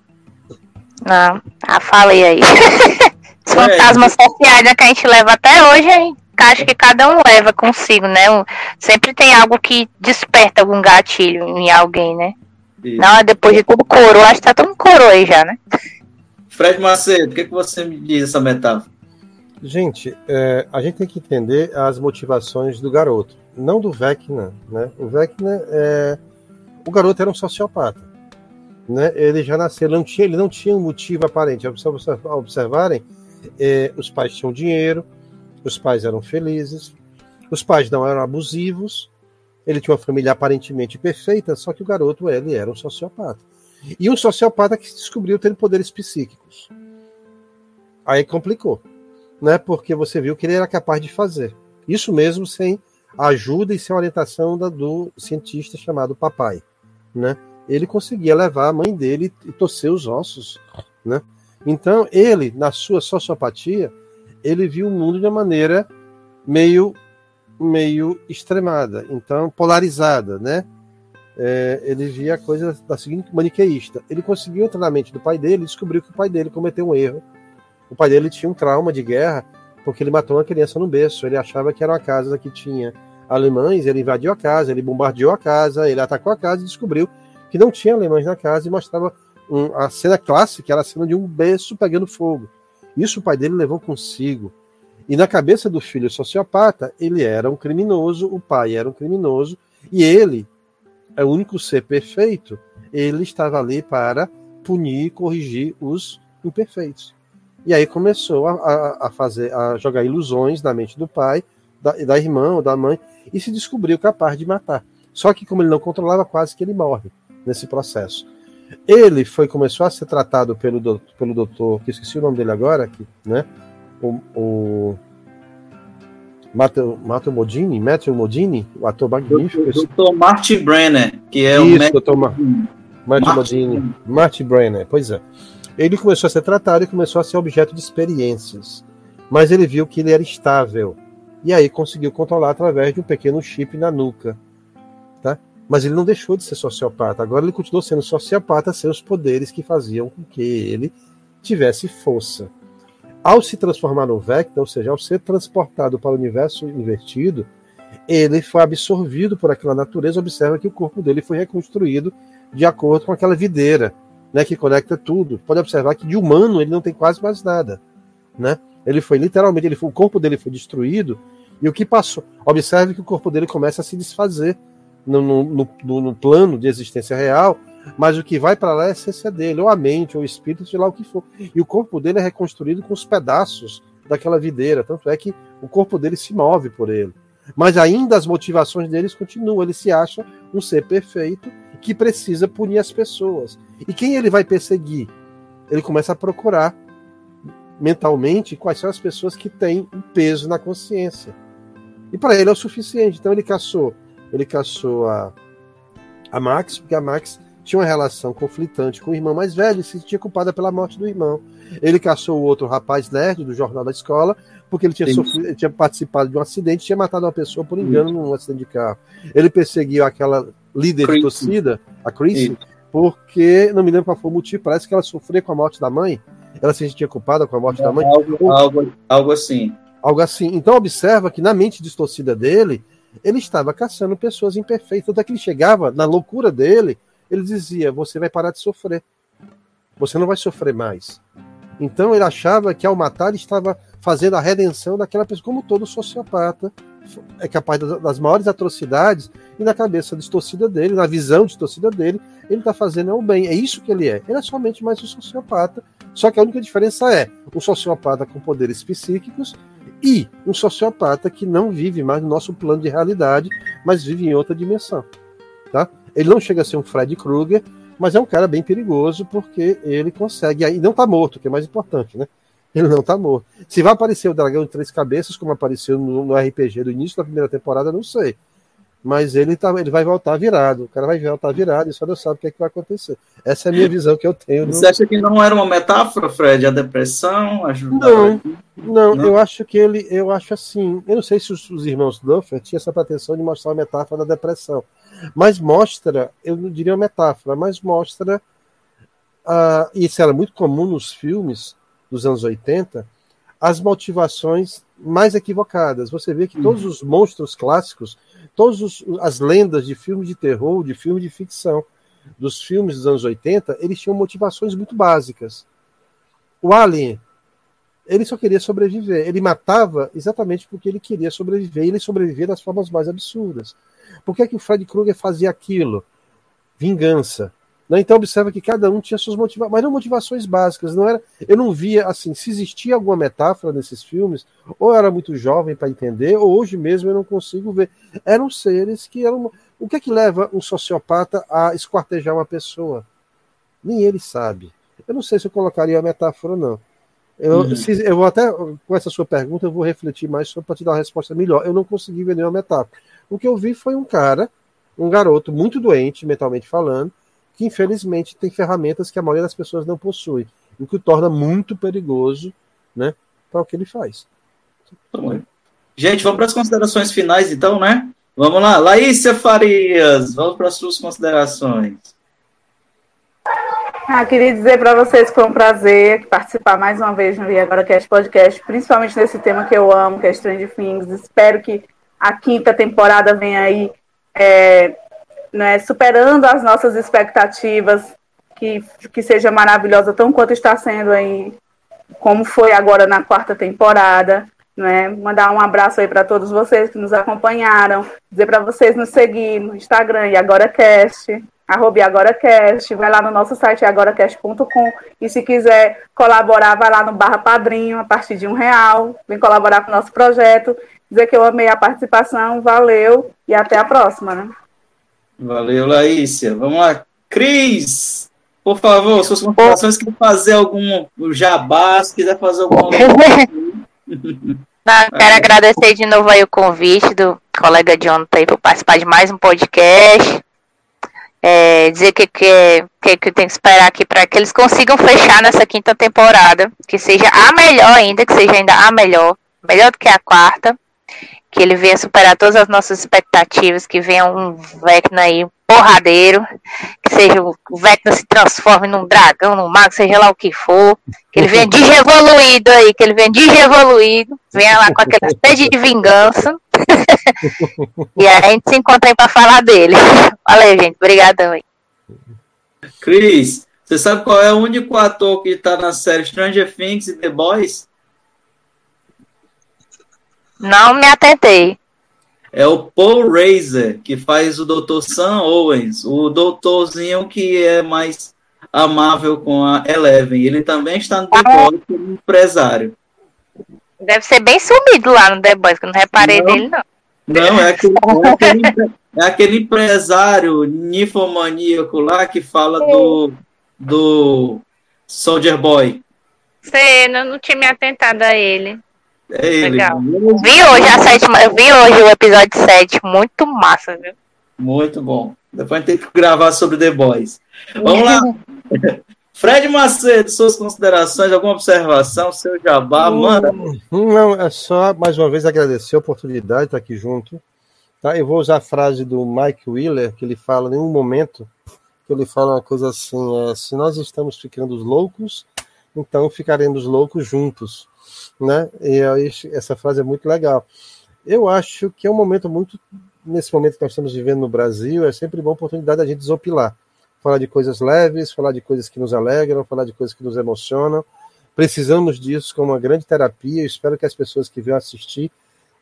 Não, ah, falei aí. Os fantasmas sociais né, que a gente leva até hoje, hein? Acho que cada um leva consigo, né? Sempre tem algo que desperta algum gatilho em alguém, né? Isso. Não, depois de tudo coroa, acho que tá todo coroa aí já, né? Fred Macedo, o que, que você me diz essa metáfora? Gente, é, a gente tem que entender as motivações do garoto, não do Vecna, né? O Vecna é... O garoto era um sociopata. Né? Ele já nasceu, ele não tinha, ele não tinha um motivo aparente. Ao observarem, é, os pais tinham dinheiro, os pais eram felizes, os pais não eram abusivos, ele tinha uma família aparentemente perfeita, só que o garoto ele era um sociopata. E um sociopata que descobriu ter poderes psíquicos. Aí complicou, né? Porque você viu que ele era capaz de fazer. Isso mesmo sem ajuda e sem orientação da, do cientista chamado papai, né? Ele conseguia levar a mãe dele e torcer os ossos, né? Então, ele, na sua sociopatia, ele viu o mundo de uma maneira meio meio extremada, então polarizada, né? É, ele via a coisa da seguinte maniqueísta. Ele conseguiu entrar na mente do pai dele e descobriu que o pai dele cometeu um erro. O pai dele tinha um trauma de guerra porque ele matou uma criança no berço. Ele achava que era uma casa que tinha alemães, ele invadiu a casa, ele bombardeou a casa, ele atacou a casa e descobriu que não tinha alemães na casa e mostrava um, a cena clássica, era a cena de um berço pegando fogo. Isso o pai dele levou consigo. E na cabeça do filho sociopata, ele era um criminoso, o pai era um criminoso, e ele é o único ser perfeito. Ele estava ali para punir e corrigir os imperfeitos. E aí começou a, a, fazer, a jogar ilusões na mente do pai, da, da irmã ou da mãe, e se descobriu capaz de matar. Só que como ele não controlava, quase que ele morre nesse processo. Ele foi começou a ser tratado pelo, do, pelo doutor, que esqueci o nome dele agora, que, né? O, o Matheus Modini, Matthew Modini, o ator magnífico. O doutor Marty Brenner, que é Isso, o doutor Ma Marty Modini, Marty Brenner, pois é. Ele começou a ser tratado e começou a ser objeto de experiências. Mas ele viu que ele era estável. E aí conseguiu controlar através de um pequeno chip na nuca. Mas ele não deixou de ser sociopata. Agora ele continuou sendo sociopata sem os poderes que faziam com que ele tivesse força. Ao se transformar no Vector, ou seja, ao ser transportado para o universo invertido, ele foi absorvido por aquela natureza. Observa que o corpo dele foi reconstruído de acordo com aquela videira, né, que conecta tudo. Pode observar que de humano ele não tem quase mais nada, né? Ele foi literalmente, ele foi, o corpo dele foi destruído e o que passou. Observe que o corpo dele começa a se desfazer no, no, no, no plano de existência real, mas o que vai para lá é a essência dele, ou a mente, ou o espírito, sei lá o que for. E o corpo dele é reconstruído com os pedaços daquela videira, tanto é que o corpo dele se move por ele. Mas ainda as motivações deles continuam, ele se acha um ser perfeito que precisa punir as pessoas. E quem ele vai perseguir? Ele começa a procurar mentalmente quais são as pessoas que têm um peso na consciência. E para ele é o suficiente. Então ele caçou ele caçou a, a Max, porque a Max tinha uma relação conflitante com o irmão mais velho e se sentia culpada pela morte do irmão. Ele caçou o outro rapaz nerd do jornal da escola, porque ele tinha, sofrido, ele tinha participado de um acidente, tinha matado uma pessoa por engano Isso. num acidente de carro. Ele perseguiu aquela líder de torcida, a Chris, porque não me lembro qual foi o motivo, parece que ela sofreu com a morte da mãe. Ela se sentia culpada com a morte da mãe. Algo, algo, algo assim. Algo assim. Então observa que na mente distorcida dele, ele estava caçando pessoas imperfeitas. Até que ele chegava, na loucura dele, ele dizia: Você vai parar de sofrer. Você não vai sofrer mais. Então ele achava que ao matar ele estava fazendo a redenção daquela pessoa, como todo sociopata é capaz das maiores atrocidades e na cabeça distorcida dele, na visão distorcida dele, ele está fazendo o bem. É isso que ele é. Ele é somente mais um sociopata. Só que a única diferença é um sociopata com poderes psíquicos e um sociopata que não vive mais no nosso plano de realidade, mas vive em outra dimensão. Tá? Ele não chega a ser um Fred Krueger, mas é um cara bem perigoso porque ele consegue. E não está morto, que é mais importante, né? Ele não está morto. Se vai aparecer o dragão de três cabeças, como apareceu no, no RPG do início da primeira temporada, não sei mas ele, tá, ele vai voltar virado. O cara vai voltar virado e só Deus sabe o que, é que vai acontecer. Essa é a minha visão que eu tenho. Você acha que não era uma metáfora, Fred? A depressão? A não, não, não, eu acho que ele, eu acho assim. Eu não sei se os, os irmãos Duffer tinham essa pretensão de mostrar uma metáfora da depressão, mas mostra, eu não diria uma metáfora, mas mostra, uh, e isso era muito comum nos filmes dos anos 80, as motivações mais equivocadas. Você vê que todos os monstros clássicos todas as lendas de filmes de terror, de filmes de ficção, dos filmes dos anos 80, eles tinham motivações muito básicas. O Alien, ele só queria sobreviver. Ele matava exatamente porque ele queria sobreviver. E ele sobrevivia das formas mais absurdas. Por que, é que o Fred Krueger fazia aquilo? Vingança. Né? Então observa que cada um tinha suas motivações, mas não motivações básicas. Não era, eu não via assim, se existia alguma metáfora nesses filmes, ou eu era muito jovem para entender, ou hoje mesmo eu não consigo ver. Eram seres que eram. O que é que leva um sociopata a esquartejar uma pessoa? Nem ele sabe. Eu não sei se eu colocaria a metáfora, não. Eu, uhum. se, eu vou até, com essa sua pergunta, eu vou refletir mais só para te dar uma resposta melhor. Eu não consegui ver nenhuma metáfora. O que eu vi foi um cara, um garoto muito doente, mentalmente falando, que infelizmente tem ferramentas que a maioria das pessoas não possui, o que o torna muito perigoso, né, para o que ele faz. Gente, vamos para as considerações finais, então, né? Vamos lá, Laísia Farias, vamos para as suas considerações. Ah, queria dizer para vocês que foi um prazer participar mais uma vez no Agora Cast Podcast, principalmente nesse tema que eu amo, que é Strange Things. Espero que a quinta temporada venha aí é, né, superando as nossas expectativas, que, que seja maravilhosa, tão quanto está sendo aí, como foi agora na quarta temporada. Né? Mandar um abraço aí para todos vocês que nos acompanharam, dizer para vocês nos seguir no Instagram e AgoraCast, arroba AgoraCast, vai lá no nosso site agoracast.com e se quiser colaborar, vai lá no barra padrinho a partir de um real, vem colaborar com o nosso projeto, dizer que eu amei a participação, valeu e até a próxima, né? Valeu, Laícia. Vamos lá. Cris, por favor, suas considerações, quer fazer algum jabá, se quiser fazer alguma Não, quero agradecer de novo aí o convite do colega aí por participar de mais um podcast. É, dizer que que, que que tem que esperar aqui para que eles consigam fechar nessa quinta temporada, que seja a melhor ainda, que seja ainda a melhor, melhor do que a quarta que ele venha superar todas as nossas expectativas, que venha um Vecna aí porradeiro, que seja o Vecna se transforme num dragão, num mago, seja lá o que for, que ele venha digievoluído aí, que ele venha digievoluído, venha lá com aquela sede de vingança. e aí a gente se encontra aí pra falar dele. Valeu, gente. Obrigadão aí. Cris, você sabe qual é o único ator que tá na série Stranger Things e The Boys? Não me atentei. É o Paul Reiser, que faz o Dr. Sam Owens, o doutorzinho que é mais amável com a Eleven. Ele também está no The. Boys como empresário. Deve ser bem sumido lá no The Boys, que eu não reparei não, dele, não. Não, é aquele, é aquele, é aquele empresário nifomaníaco lá que fala do, do Soldier Boy. Sei, eu não tinha me atentado a ele. É ele. Legal. Vi hoje a sétima, eu vi hoje o episódio 7, muito massa, viu? Muito bom. Depois a gente tem que gravar sobre The Boys. Vamos lá. Fred Macedo, suas considerações, alguma observação, seu jabá, manda. Não, é só mais uma vez agradecer a oportunidade de estar aqui junto. Tá? Eu vou usar a frase do Mike Wheeler, que ele fala em um momento, que ele fala uma coisa assim: é, se nós estamos ficando loucos, então ficaremos loucos juntos né? E aí, essa frase é muito legal. Eu acho que é um momento muito, nesse momento que nós estamos vivendo no Brasil, é sempre uma oportunidade da gente desopilar. Falar de coisas leves, falar de coisas que nos alegram, falar de coisas que nos emocionam. Precisamos disso como uma grande terapia. Eu espero que as pessoas que venham assistir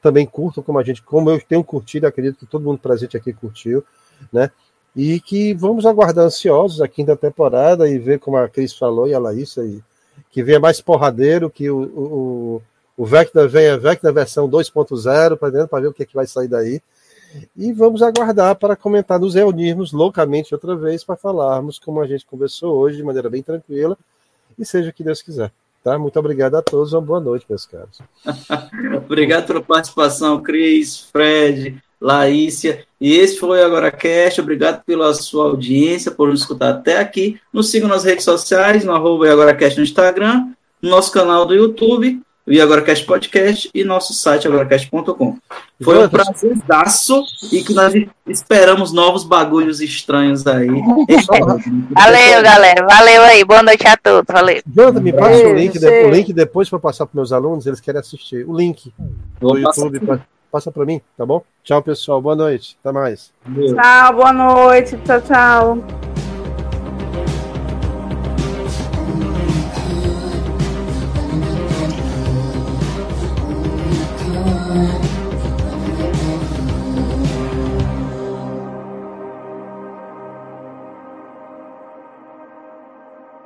também curtam como a gente, como eu tenho curtido, acredito que todo mundo presente aqui curtiu, né? E que vamos aguardar ansiosos a quinta temporada e ver como a Cris falou e a Laísa e que venha mais porradeiro, que o, o, o Vecna venha Vecna versão 2.0 para para ver o que, é que vai sair daí. E vamos aguardar para comentar, nos reunirmos loucamente outra vez para falarmos como a gente conversou hoje, de maneira bem tranquila, e seja o que Deus quiser. Tá? Muito obrigado a todos, uma boa noite, meus caros. obrigado pela participação, Cris, Fred, Laícia. E esse foi o Agora Cast. Obrigado pela sua audiência, por nos escutar até aqui. Nos sigam nas redes sociais, no arroba AgoraCast no Instagram, no nosso canal do YouTube, o AgoraCast Podcast e nosso site agoracast.com. Foi um prazerzaço e que nós esperamos novos bagulhos estranhos aí. Valeu, galera. Valeu aí. Boa noite a todos. Valeu. Jonathan, me passa o link, o link depois para passar para meus alunos, eles querem assistir. O link do YouTube. Pra passa para mim, tá bom? Tchau, pessoal. Boa noite. Até mais. Tchau, boa noite. Tchau, tchau.